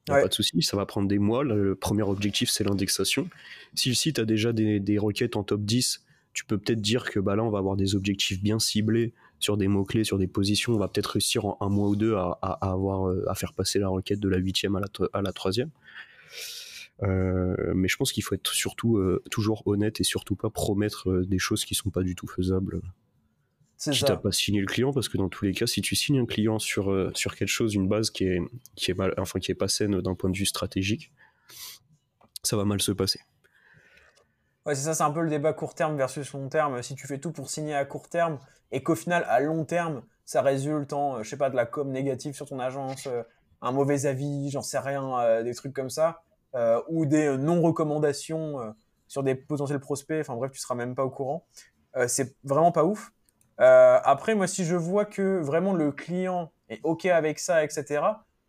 Pas de souci, ça va prendre des mois. Le premier objectif, c'est l'indexation. Si le site a déjà des, requêtes en top 10, tu peux peut-être dire que bah, là, on va avoir des objectifs bien ciblés sur des mots-clés, sur des positions. On va peut-être réussir en un mois ou deux à, avoir, euh, à faire passer la requête de la huitième à la, à la troisième. Euh, mais je pense qu'il faut être surtout euh, toujours honnête et surtout pas promettre euh, des choses qui sont pas du tout faisables. Si t'as pas signé le client, parce que dans tous les cas, si tu signes un client sur, sur quelque chose, une base qui est, qui est, mal, enfin, qui est pas saine d'un point de vue stratégique, ça va mal se passer. Ouais, c'est ça, c'est un peu le débat court terme versus long terme. Si tu fais tout pour signer à court terme et qu'au final, à long terme, ça résulte en, je sais pas, de la com négative sur ton agence, un mauvais avis, j'en sais rien, des trucs comme ça, euh, ou des euh, non-recommandations euh, sur des potentiels prospects. Enfin bref, tu seras même pas au courant. c'est vraiment pas ouf. Après, moi, si je vois que vraiment le client est OK avec ça, etc.,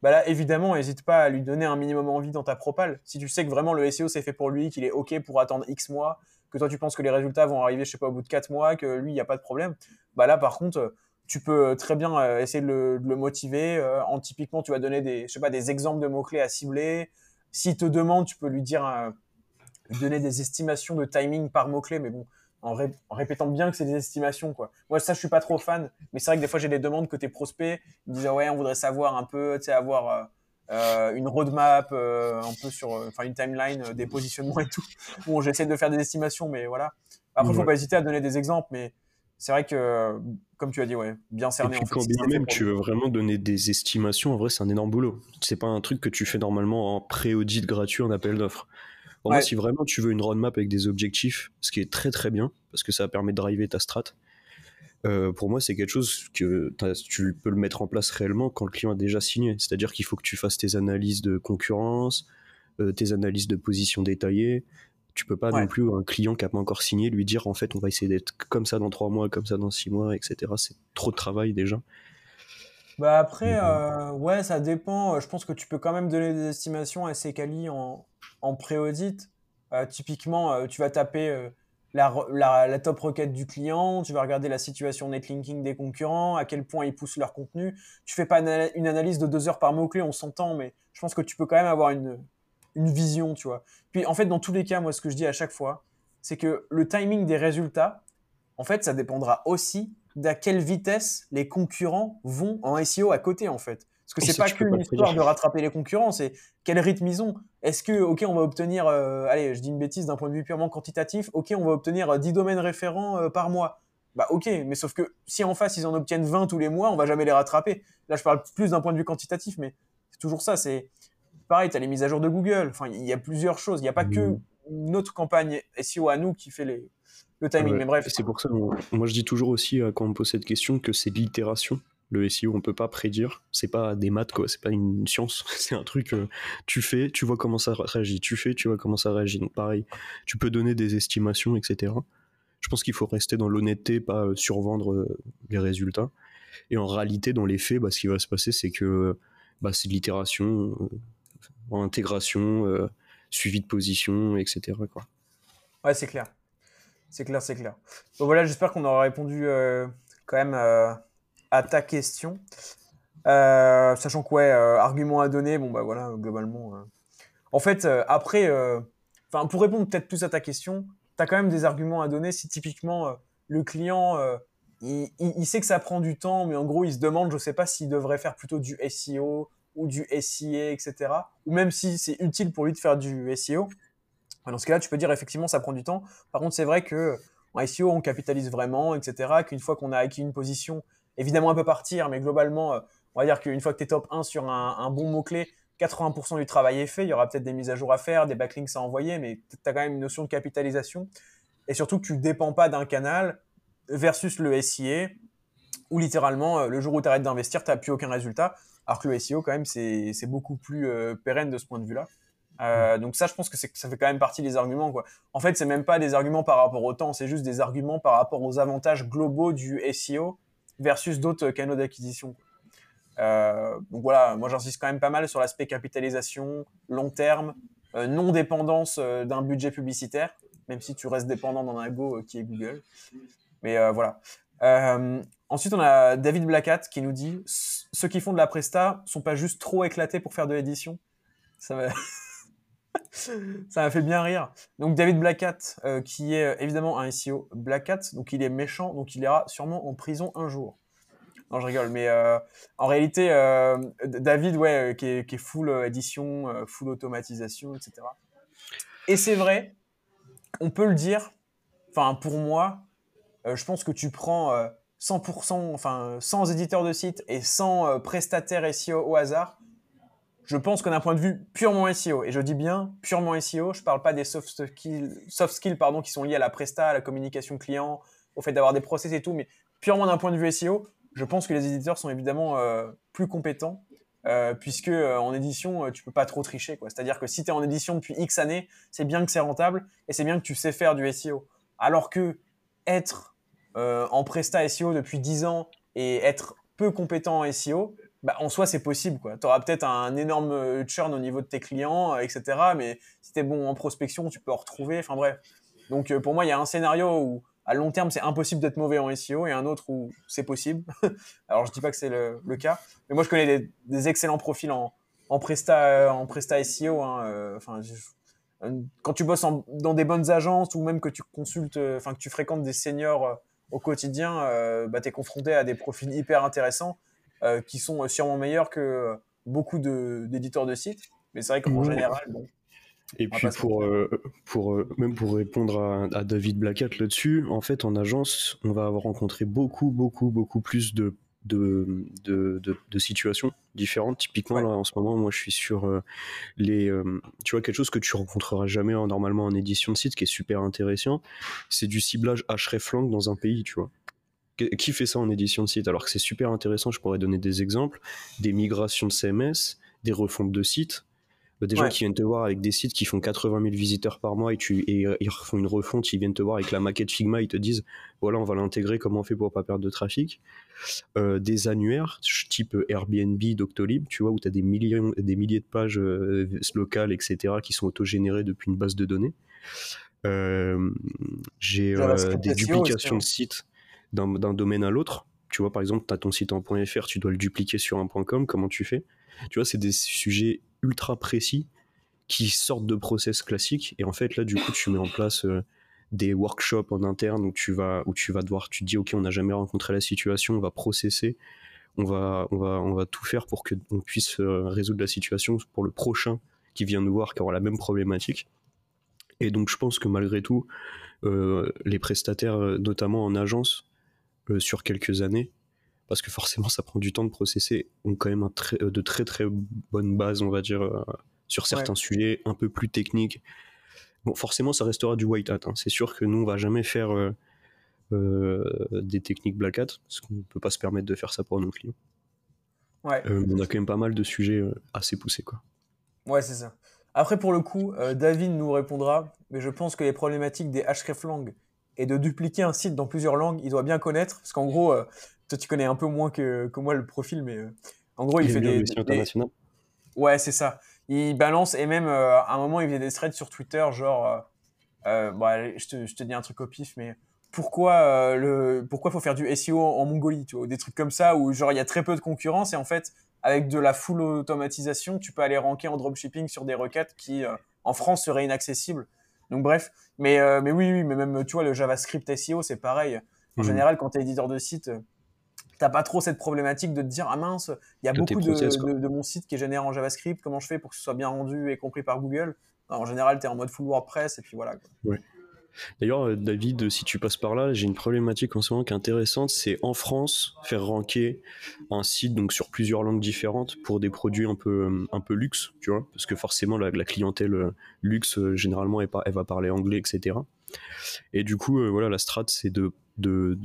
bah là, évidemment, n'hésite pas à lui donner un minimum envie dans ta propale. Si tu sais que vraiment le SEO c'est fait pour lui, qu'il est OK pour attendre X mois, que toi tu penses que les résultats vont arriver, je sais pas, au bout de 4 mois, que lui, il n'y a pas de problème, bah là, par contre, tu peux très bien euh, essayer de le, motiver. Euh, en typiquement, tu vas donner des, je sais pas, des exemples de mots-clés à cibler. S'il te demande, tu peux lui dire, euh, lui donner des estimations de timing par mot-clé, mais bon, en, répétant bien que c'est des estimations, quoi. Moi, ça, je suis pas trop fan, mais c'est vrai que des fois, j'ai des demandes côté prospect. Ils me disent, ouais, on voudrait savoir un peu, tu sais, avoir une roadmap, un peu sur, enfin, une timeline, des positionnements et tout. Bon, j'essaie de faire des estimations, mais voilà. Après, il faut pas hésiter à donner des exemples, mais c'est vrai que, comme tu as dit, ouais, bien cerné. Et puis, quand bien même tu veux vraiment donner des estimations, en vrai, c'est un énorme boulot. C'est pas un truc que tu fais normalement en pré-audit gratuit en appel d'offres. Moi, si vraiment tu veux une roadmap avec des objectifs, ce qui est très très bien, parce que ça permet de driver ta strat, euh, pour moi, c'est quelque chose que tu peux le mettre en place réellement quand le client a déjà signé. C'est-à-dire qu'il faut que tu fasses tes analyses de concurrence, euh, tes analyses de position détaillées, tu peux pas non plus un client qui a pas encore signé lui dire en fait on va essayer d'être comme ça dans trois mois, comme ça dans six mois, etc. C'est trop de travail déjà. Bah après, euh, ouais, ça dépend. Je pense que tu peux quand même donner des estimations assez quali en, en pré-audit. Euh, typiquement, euh, tu vas taper la, la, top requête du client, tu vas regarder la situation netlinking des concurrents, à quel point ils poussent leur contenu. Tu fais pas une analyse de deux heures par mot-clé, on s'entend, mais je pense que tu peux quand même avoir une, une vision, tu vois. Puis en fait, dans tous les cas, moi, ce que je dis à chaque fois, c'est que le timing des résultats, en fait, ça dépendra aussi d'à quelle vitesse les concurrents vont en SEO à côté, en fait. Parce que c'est pas qu'une histoire de rattraper les concurrents, c'est quel rythme ils ont. Est-ce que, ok, on va obtenir, euh, allez, je dis une bêtise d'un point de vue purement quantitatif, ok, on va obtenir 10 domaines référents euh, par mois. Bah ok, mais sauf que si en face ils en obtiennent 20 tous les mois, on va jamais les rattraper. Là, je parle plus d'un point de vue quantitatif, mais c'est toujours ça. C'est pareil, tu as les mises à jour de Google. Enfin, il y a plusieurs choses. Il n'y a pas que mm. notre campagne SEO à nous qui fait les, le timing. Mais bref. C'est pour ça, moi je dis toujours aussi euh, quand on me pose cette question que c'est l'itération. Le SEO, on peut pas prédire. C'est pas des maths, quoi. C'est pas une science. C'est un truc. Euh, tu fais, tu vois comment ça réagit. Tu fais, tu vois comment ça réagit. Donc pareil, tu peux donner des estimations, etc. Je pense qu'il faut rester dans l'honnêteté, pas euh, survendre les résultats. Et en réalité, dans les faits, bah, ce qui va se passer, c'est que bah, c'est de l'itération en intégration, euh, suivi de position, etc. Ouais, c'est clair. C'est clair, c'est clair. Donc voilà, j'espère qu'on aura répondu euh, quand même euh, à ta question. sachant que, ouais, argument à donner, bon, bah voilà, globalement. En fait, après, pour répondre peut-être plus à ta question, tu as quand même des arguments à donner si typiquement le client, il, il, sait que ça prend du temps, mais en gros, il se demande, je sais pas s'il devrait faire plutôt du SEO, ou du SIA, etc. Ou même si c'est utile pour lui de faire du SEO. Dans ce cas-là, tu peux dire effectivement ça prend du temps. Par contre, c'est vrai que en SEO, on capitalise vraiment, etc. Qu'une fois qu'on a acquis une position, évidemment, un peu partir, mais globalement, euh, on va dire qu'une fois que tu es top 1 sur un, bon mot-clé, 80% du travail est fait. Il y aura peut-être des mises à jour à faire, des backlinks à envoyer, mais tu as quand même une notion de capitalisation. Et surtout que tu ne dépends pas d'un canal versus le SIA, où littéralement, euh, le jour où tu arrêtes d'investir, tu n'as plus aucun résultat. Alors que le SEO, quand même, c'est beaucoup plus euh, pérenne de ce point de vue-là. Euh, donc ça, je pense que ça fait quand même partie des arguments. Quoi. En fait, c'est même pas des arguments par rapport au temps, c'est juste des arguments par rapport aux avantages globaux du SEO versus d'autres canaux d'acquisition. Euh, donc voilà, moi j'insiste quand même pas mal sur l'aspect capitalisation, long terme, non dépendance d'un budget publicitaire, même si tu restes dépendant d'un algo qui est Google. Mais voilà. Ensuite, on a David Blackat qui nous dit ceux qui font de la presta sont pas juste trop éclatés pour faire de l'édition. Ça m'a ça m'a fait bien rire. Donc David Blackat, euh, qui est euh, évidemment un SEO Blackat, donc il est méchant, donc il ira sûrement en prison un jour. Non, je rigole, mais euh, en réalité, David, ouais, qui est, full édition, full automatisation, etc. Et c'est vrai, on peut le dire. Enfin, pour moi, je pense que tu prends 100%, enfin, sans éditeur de site et sans prestataire SEO au hasard, je pense que d'un point de vue purement SEO, et je dis bien purement SEO, je ne parle pas des soft skills, skills qui sont liés à la presta, à la communication client, au fait d'avoir des process et tout, mais purement d'un point de vue SEO, je pense que les éditeurs sont évidemment euh, plus compétents, euh, puisque en édition, tu peux pas trop tricher. C'est-à-dire que si tu es en édition depuis X années, c'est bien que c'est rentable, et c'est bien que tu sais faire du SEO. Alors que être en Presta SEO depuis 10 ans et être peu compétent en SEO, bah, en soi, c'est possible. Tu auras peut-être un énorme churn au niveau de tes clients, etc. Mais si tu es bon en prospection, tu peux en retrouver. Enfin bref. Donc pour moi, il y a un scénario où à long terme, c'est impossible d'être mauvais en SEO et un autre où c'est possible. Alors, je dis pas que c'est le, cas, mais moi, je connais des, excellents profils en, Presta, en Presta SEO. Hein, euh, enfin, quand tu bosses dans des bonnes agences ou même que tu consultes, euh, enfin, que tu fréquentes des seniors euh, au quotidien, bah, tu es confronté à des profils hyper intéressants qui sont sûrement meilleurs que beaucoup d'éditeurs de, sites. Mais c'est vrai qu'en général, bon, et puis pour, euh, pour euh, même pour répondre à, David Blackett là-dessus, en fait en agence, on va avoir rencontré beaucoup, beaucoup, beaucoup plus de, de, de, de, situations différentes. Typiquement, là, en ce moment, moi je suis sur euh, les. tu vois, quelque chose que tu rencontreras jamais normalement en édition de site qui est super intéressant, c'est du ciblage hreflang dans un pays, tu vois qui fait ça en édition de site? Alors que c'est super intéressant je pourrais donner des exemples des migrations de CMS des refontes de sites des gens qui viennent te voir avec des sites qui font 80 000 visiteurs par mois et, tu, et euh, ils font une refonte, ils viennent te voir avec la maquette Figma, ils te disent voilà, on va l'intégrer, comment on fait pour pas perdre de trafic? Euh, des annuaires, type Airbnb, Doctolib, tu vois, où tu as des, millions, des milliers de pages euh, locales, etc., qui sont autogénérées depuis une base de données. J'ai des duplications de sites d'un domaine à l'autre. Tu vois, par exemple, tu as ton site en .fr, tu dois le dupliquer sur un .com, comment tu fais? Tu vois, c'est des sujets ultra précis qui sortent de process classiques. Et en fait, là, du coup, tu mets en place euh, des workshops en interne où tu vas, où tu vas devoir, tu te dis, OK, on n'a jamais rencontré la situation, on va processer, on va, on va, on va tout faire pour qu'on puisse euh, résoudre la situation pour le prochain qui vient nous voir, qui aura la même problématique. Et donc, je pense que malgré tout, euh, les prestataires, notamment en agence, sur quelques années, parce que forcément ça prend du temps de processer, ont quand même un très, euh, de très très bonnes bases, on va dire, euh, sur certains sujets un peu plus techniques. Bon, forcément ça restera du white hat. Hein. C'est sûr que nous on va jamais faire euh, des techniques black hat, parce qu'on ne peut pas se permettre de faire ça pour nos clients. Ouais. on a quand même pas mal de sujets assez poussés, quoi. Ouais, c'est ça. Après, pour le coup, David nous répondra, mais je pense que les problématiques des hreflang et de dupliquer un site dans plusieurs langues, il doit bien connaître, parce qu'en gros, toi, tu connais un peu moins que, que moi le profil, mais euh, en gros, il, fait des, Ouais, c'est ça. Il balance et même euh, à un moment, il faisait des threads sur Twitter, genre, euh, bon, je, te, je, te, dis un truc au pif, mais pourquoi le pourquoi faut faire du SEO en, Mongolie, tu vois, des trucs comme ça où genre il y a très peu de concurrence et en fait avec de la full automatisation, tu peux aller ranker en dropshipping sur des requêtes qui en France seraient inaccessibles. Donc bref, mais mais oui, oui, mais même tu vois le JavaScript SEO, c'est pareil. En mmh. général, quand tu es éditeur de site, t'as pas trop cette problématique de te dire ah mince, il y a beaucoup de, mon site qui est généré en JavaScript, comment je fais pour que ce soit bien rendu et compris par Google? En général, tu es en mode full WordPress et puis voilà. D'ailleurs, euh, David, si tu passes par là, j'ai une problématique en ce moment qui est intéressante, c'est en France faire ranker un site donc sur plusieurs langues différentes pour des produits un peu euh, un peu luxe, tu vois, parce que forcément la, clientèle euh, luxe généralement elle, elle, va parler anglais, etc. Et du coup, voilà, la strat c'est de de,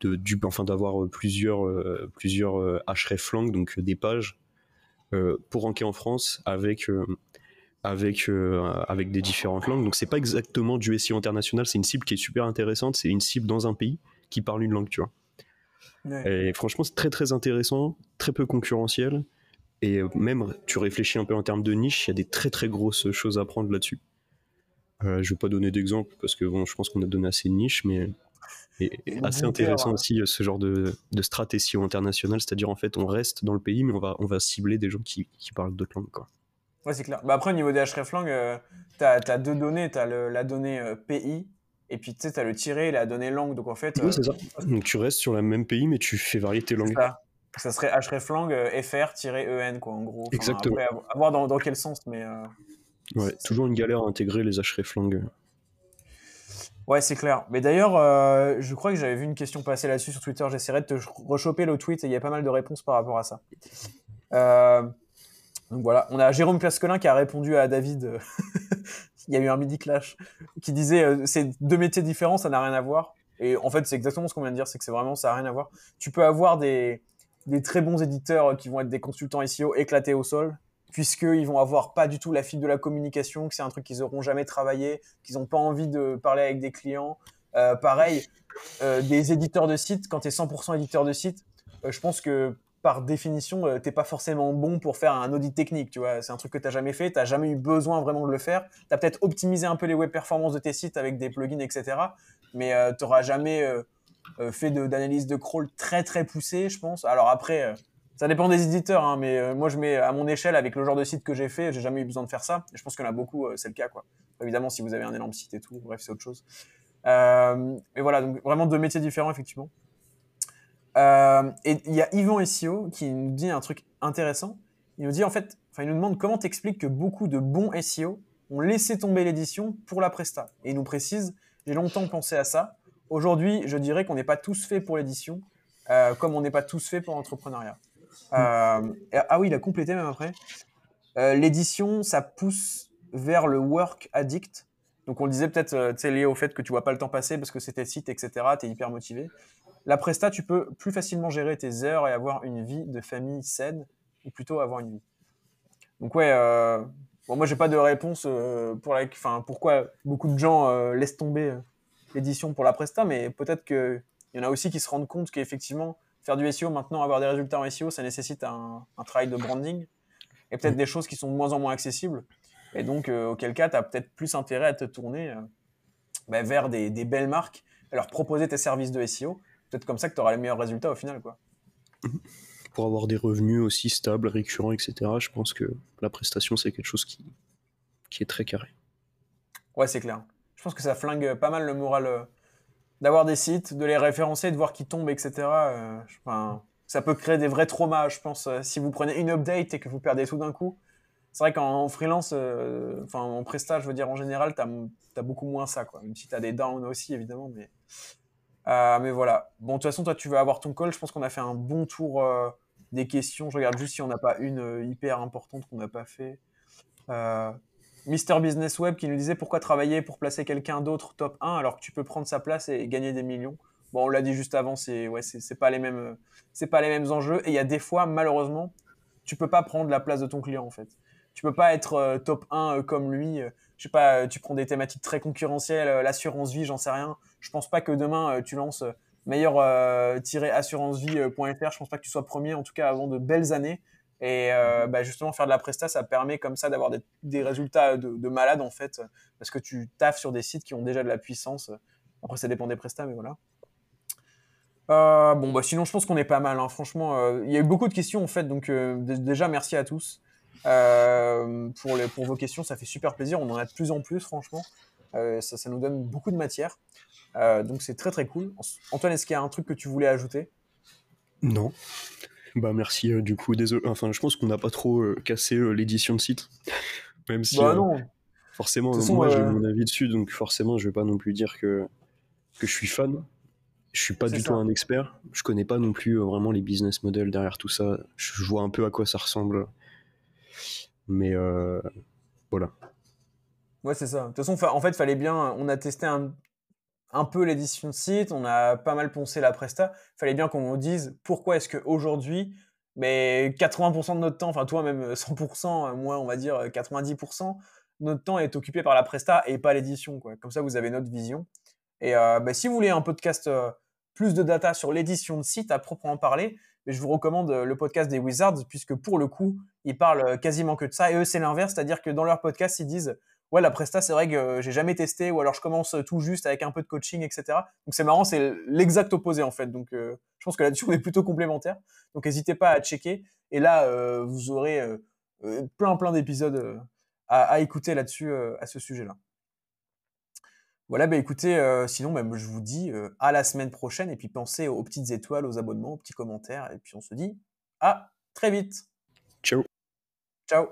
de, enfin d'avoir plusieurs, euh, plusieurs donc des pages pour ranker en France avec avec, avec des différentes langues. Donc c'est pas exactement du SEO international, c'est une cible qui est super intéressante, c'est une cible dans un pays qui parle une langue, tu vois. Et franchement, c'est très très intéressant, très peu concurrentiel. Et même, tu réfléchis un peu en termes de niche, il y a des très très grosses choses à prendre là-dessus. je vais pas donner d'exemple parce que bon, je pense qu'on a donné assez de niche, mais et, assez intéressant aussi euh, ce genre de, de stratégie internationale, c'est-à-dire en fait on reste dans le pays mais on va, on va cibler des gens qui, qui parlent d'autres langues. Quoi. Ouais, c'est clair. Bah après, au niveau des hreflang, euh, tu as, deux données. Tu as la donnée euh, pays et puis tu as le tiré et la donnée langue. Donc en fait. Oui, c'est ça. Donc tu restes sur le même pays mais tu fais varier tes langues. Ça. ça serait hreflang fr-en, quoi, en gros. Exactement. Après, à voir dans, dans, quel sens, mais. ouais, toujours une galère à intégrer les hreflang. Ouais, c'est clair. Mais d'ailleurs, euh, je crois que j'avais vu une question passer là-dessus sur Twitter. J'essaierai de te rechoper le tweet et il y a pas mal de réponses par rapport à ça. Euh, donc voilà, on a Jérôme Cascolin qui a répondu à David. il y a eu un midi clash qui disait euh, c'est deux métiers différents, ça n'a rien à voir. Et en fait, c'est exactement ce qu'on vient de dire, c'est que c'est vraiment ça n'a rien à voir. Tu peux avoir des, très bons éditeurs qui vont être des consultants SEO éclatés au sol, puisqu'ils vont avoir pas du tout la fibre de la communication, que c'est un truc qu'ils auront jamais travaillé, qu'ils n'ont pas envie de parler avec des clients, pareil, des éditeurs de sites, quand tu es 100% éditeur de site, je pense que par définition, tu t'es pas forcément bon pour faire un audit technique, tu vois. C'est un truc que tu n'as jamais fait, tu n'as jamais eu besoin vraiment de le faire. Tu as peut-être optimisé un peu les web performances de tes sites avec des plugins, etc. Mais tu n'auras jamais fait d'analyse de, crawl très très poussée, je pense. Alors après, ça dépend des éditeurs, hein, mais euh, moi je mets à mon échelle avec le genre de site que j'ai fait, j'ai jamais eu besoin de faire ça. Je pense qu'il y en a beaucoup, euh, c'est le cas quoi. Évidemment, si vous avez un énorme site et tout, bref, c'est autre chose. Euh, et voilà, donc vraiment deux métiers différents effectivement. Et il y a Yvan SEO qui nous dit un truc intéressant. Il nous dit en fait, enfin il nous demande comment t'expliques que beaucoup de bons SEO ont laissé tomber l'édition pour la presta. Et il nous précise, j'ai longtemps pensé à ça. Aujourd'hui, je dirais qu'on n'est pas tous faits pour l'édition, comme on n'est pas tous faits pour l'entrepreneuriat. Euh, ah oui, il a complété même après. Euh, l'édition, ça pousse vers le work addict. Donc on le disait peut-être, euh, sais, lié au fait que tu vois pas le temps passer parce que c'était site, etc. Tu es hyper motivé. La Presta, tu peux plus facilement gérer tes heures et avoir une vie de famille saine, ou plutôt avoir une vie. Donc ouais, euh, bon, moi j'ai pas de réponse pour la, enfin pourquoi beaucoup de gens laissent tomber l'édition pour la Presta, mais peut-être qu'il y en a aussi qui se rendent compte qu'effectivement faire du SEO maintenant, avoir des résultats en SEO, ça nécessite un, travail de branding et peut-être mm. des choses qui sont de moins en moins accessibles. Et donc, euh, auquel cas, tu as peut-être plus intérêt à te tourner euh, bah, vers des, belles marques, à leur proposer tes services de SEO. Peut-être comme ça que tu auras les meilleurs résultats au final. Quoi. Mm-hmm. Pour avoir des revenus aussi stables, récurrents, etc., je pense que la prestation, c'est quelque chose qui, qui est très carré. Ouais, c'est clair. Je pense que ça flingue pas mal le moral euh, d'avoir des sites, de les référencer, de voir qui tombent, etc. Euh, ça peut créer des vrais traumas, je pense. Euh, si vous prenez une update et que vous perdez tout d'un coup, c'est vrai qu'en freelance, euh, enfin en prestat, je veux dire en général, tu as, beaucoup moins ça, quoi. Même si tu as des downs aussi, évidemment. Mais, mais voilà. Bon, de toute façon, toi, tu veux avoir ton call. Je pense qu'on a fait un bon tour des questions. Je regarde juste si on n'a pas une hyper importante qu'on n'a pas fait. Mister Business Web qui nous disait pourquoi travailler pour placer quelqu'un d'autre top 1 alors que tu peux prendre sa place et gagner des millions? Bon, on l'a dit juste avant, c'est ouais, c'est pas les mêmes, c'est pas les mêmes enjeux. Et il y a des fois, malheureusement, tu peux pas prendre la place de ton client en fait. Tu peux pas être euh, top 1 euh, comme lui. Euh, je sais pas, tu prends des thématiques très concurrentielles, l'assurance vie, j'en sais rien. Je pense pas que demain tu lances meilleur-assurancevie.fr. Je pense pas que tu sois premier, en tout cas avant de belles années. Et euh, bah justement, faire de la presta, ça permet comme ça d'avoir des, des, résultats de, de, malade en fait, parce que tu taffes sur des sites qui ont déjà de la puissance. Après, ça dépend des prestats, mais voilà. Euh, bon, bah sinon, je pense qu'on est pas mal. Hein. Franchement, euh, il y a eu beaucoup de questions en fait, donc déjà merci à tous euh, pour, les, pour vos questions. Ça fait super plaisir. On en a de plus en plus, franchement. ça, ça nous donne beaucoup de matière. donc c'est très très cool. Antoine, est-ce qu'il y a un truc que tu voulais ajouter? Non. Bah merci euh, du coup, désolé. Enfin, je pense qu'on n'a pas trop euh, cassé euh, l'édition de site. Même si. Bah non. Forcément, moi j'ai mon avis dessus, donc forcément je vais pas non plus dire que, que je suis fan. Je suis pas du tout un expert. Je connais pas non plus vraiment les business models derrière tout ça. Je vois un peu à quoi ça ressemble. Mais voilà. Ouais, c'est ça. De toute façon, en fait, fallait bien. On a testé un, peu l'édition de site, on a pas mal poncé la presta. Fallait bien qu'on dise pourquoi est-ce qu'aujourd'hui, mais 80% de notre temps, enfin toi même 100%, moi on va dire 90%, notre temps est occupé par la presta et pas l'édition. Comme ça, vous avez notre vision. Et euh, bah, si vous voulez un podcast euh, plus de data sur l'édition de site à proprement parler, je vous recommande euh, le podcast des Wizards, puisque pour le coup, ils parlent quasiment que de ça. Et eux, c'est l'inverse, c'est-à-dire que dans leur podcast, ils disent ouais, la Presta, c'est vrai que euh, j'ai jamais testé, ou alors je commence tout juste avec un peu de coaching, etc. Donc c'est marrant, c'est l'exact opposé en fait. Donc euh, je pense que là-dessus, on est plutôt complémentaires. Donc n'hésitez pas à checker. Et là, euh, vous aurez plein, plein d'épisodes à, écouter là-dessus, à ce sujet-là. Voilà, bah écoutez, sinon, même je vous dis à la semaine prochaine. Et puis pensez aux petites étoiles, aux abonnements, aux petits commentaires. Et puis on se dit à très vite. Ciao. Ciao.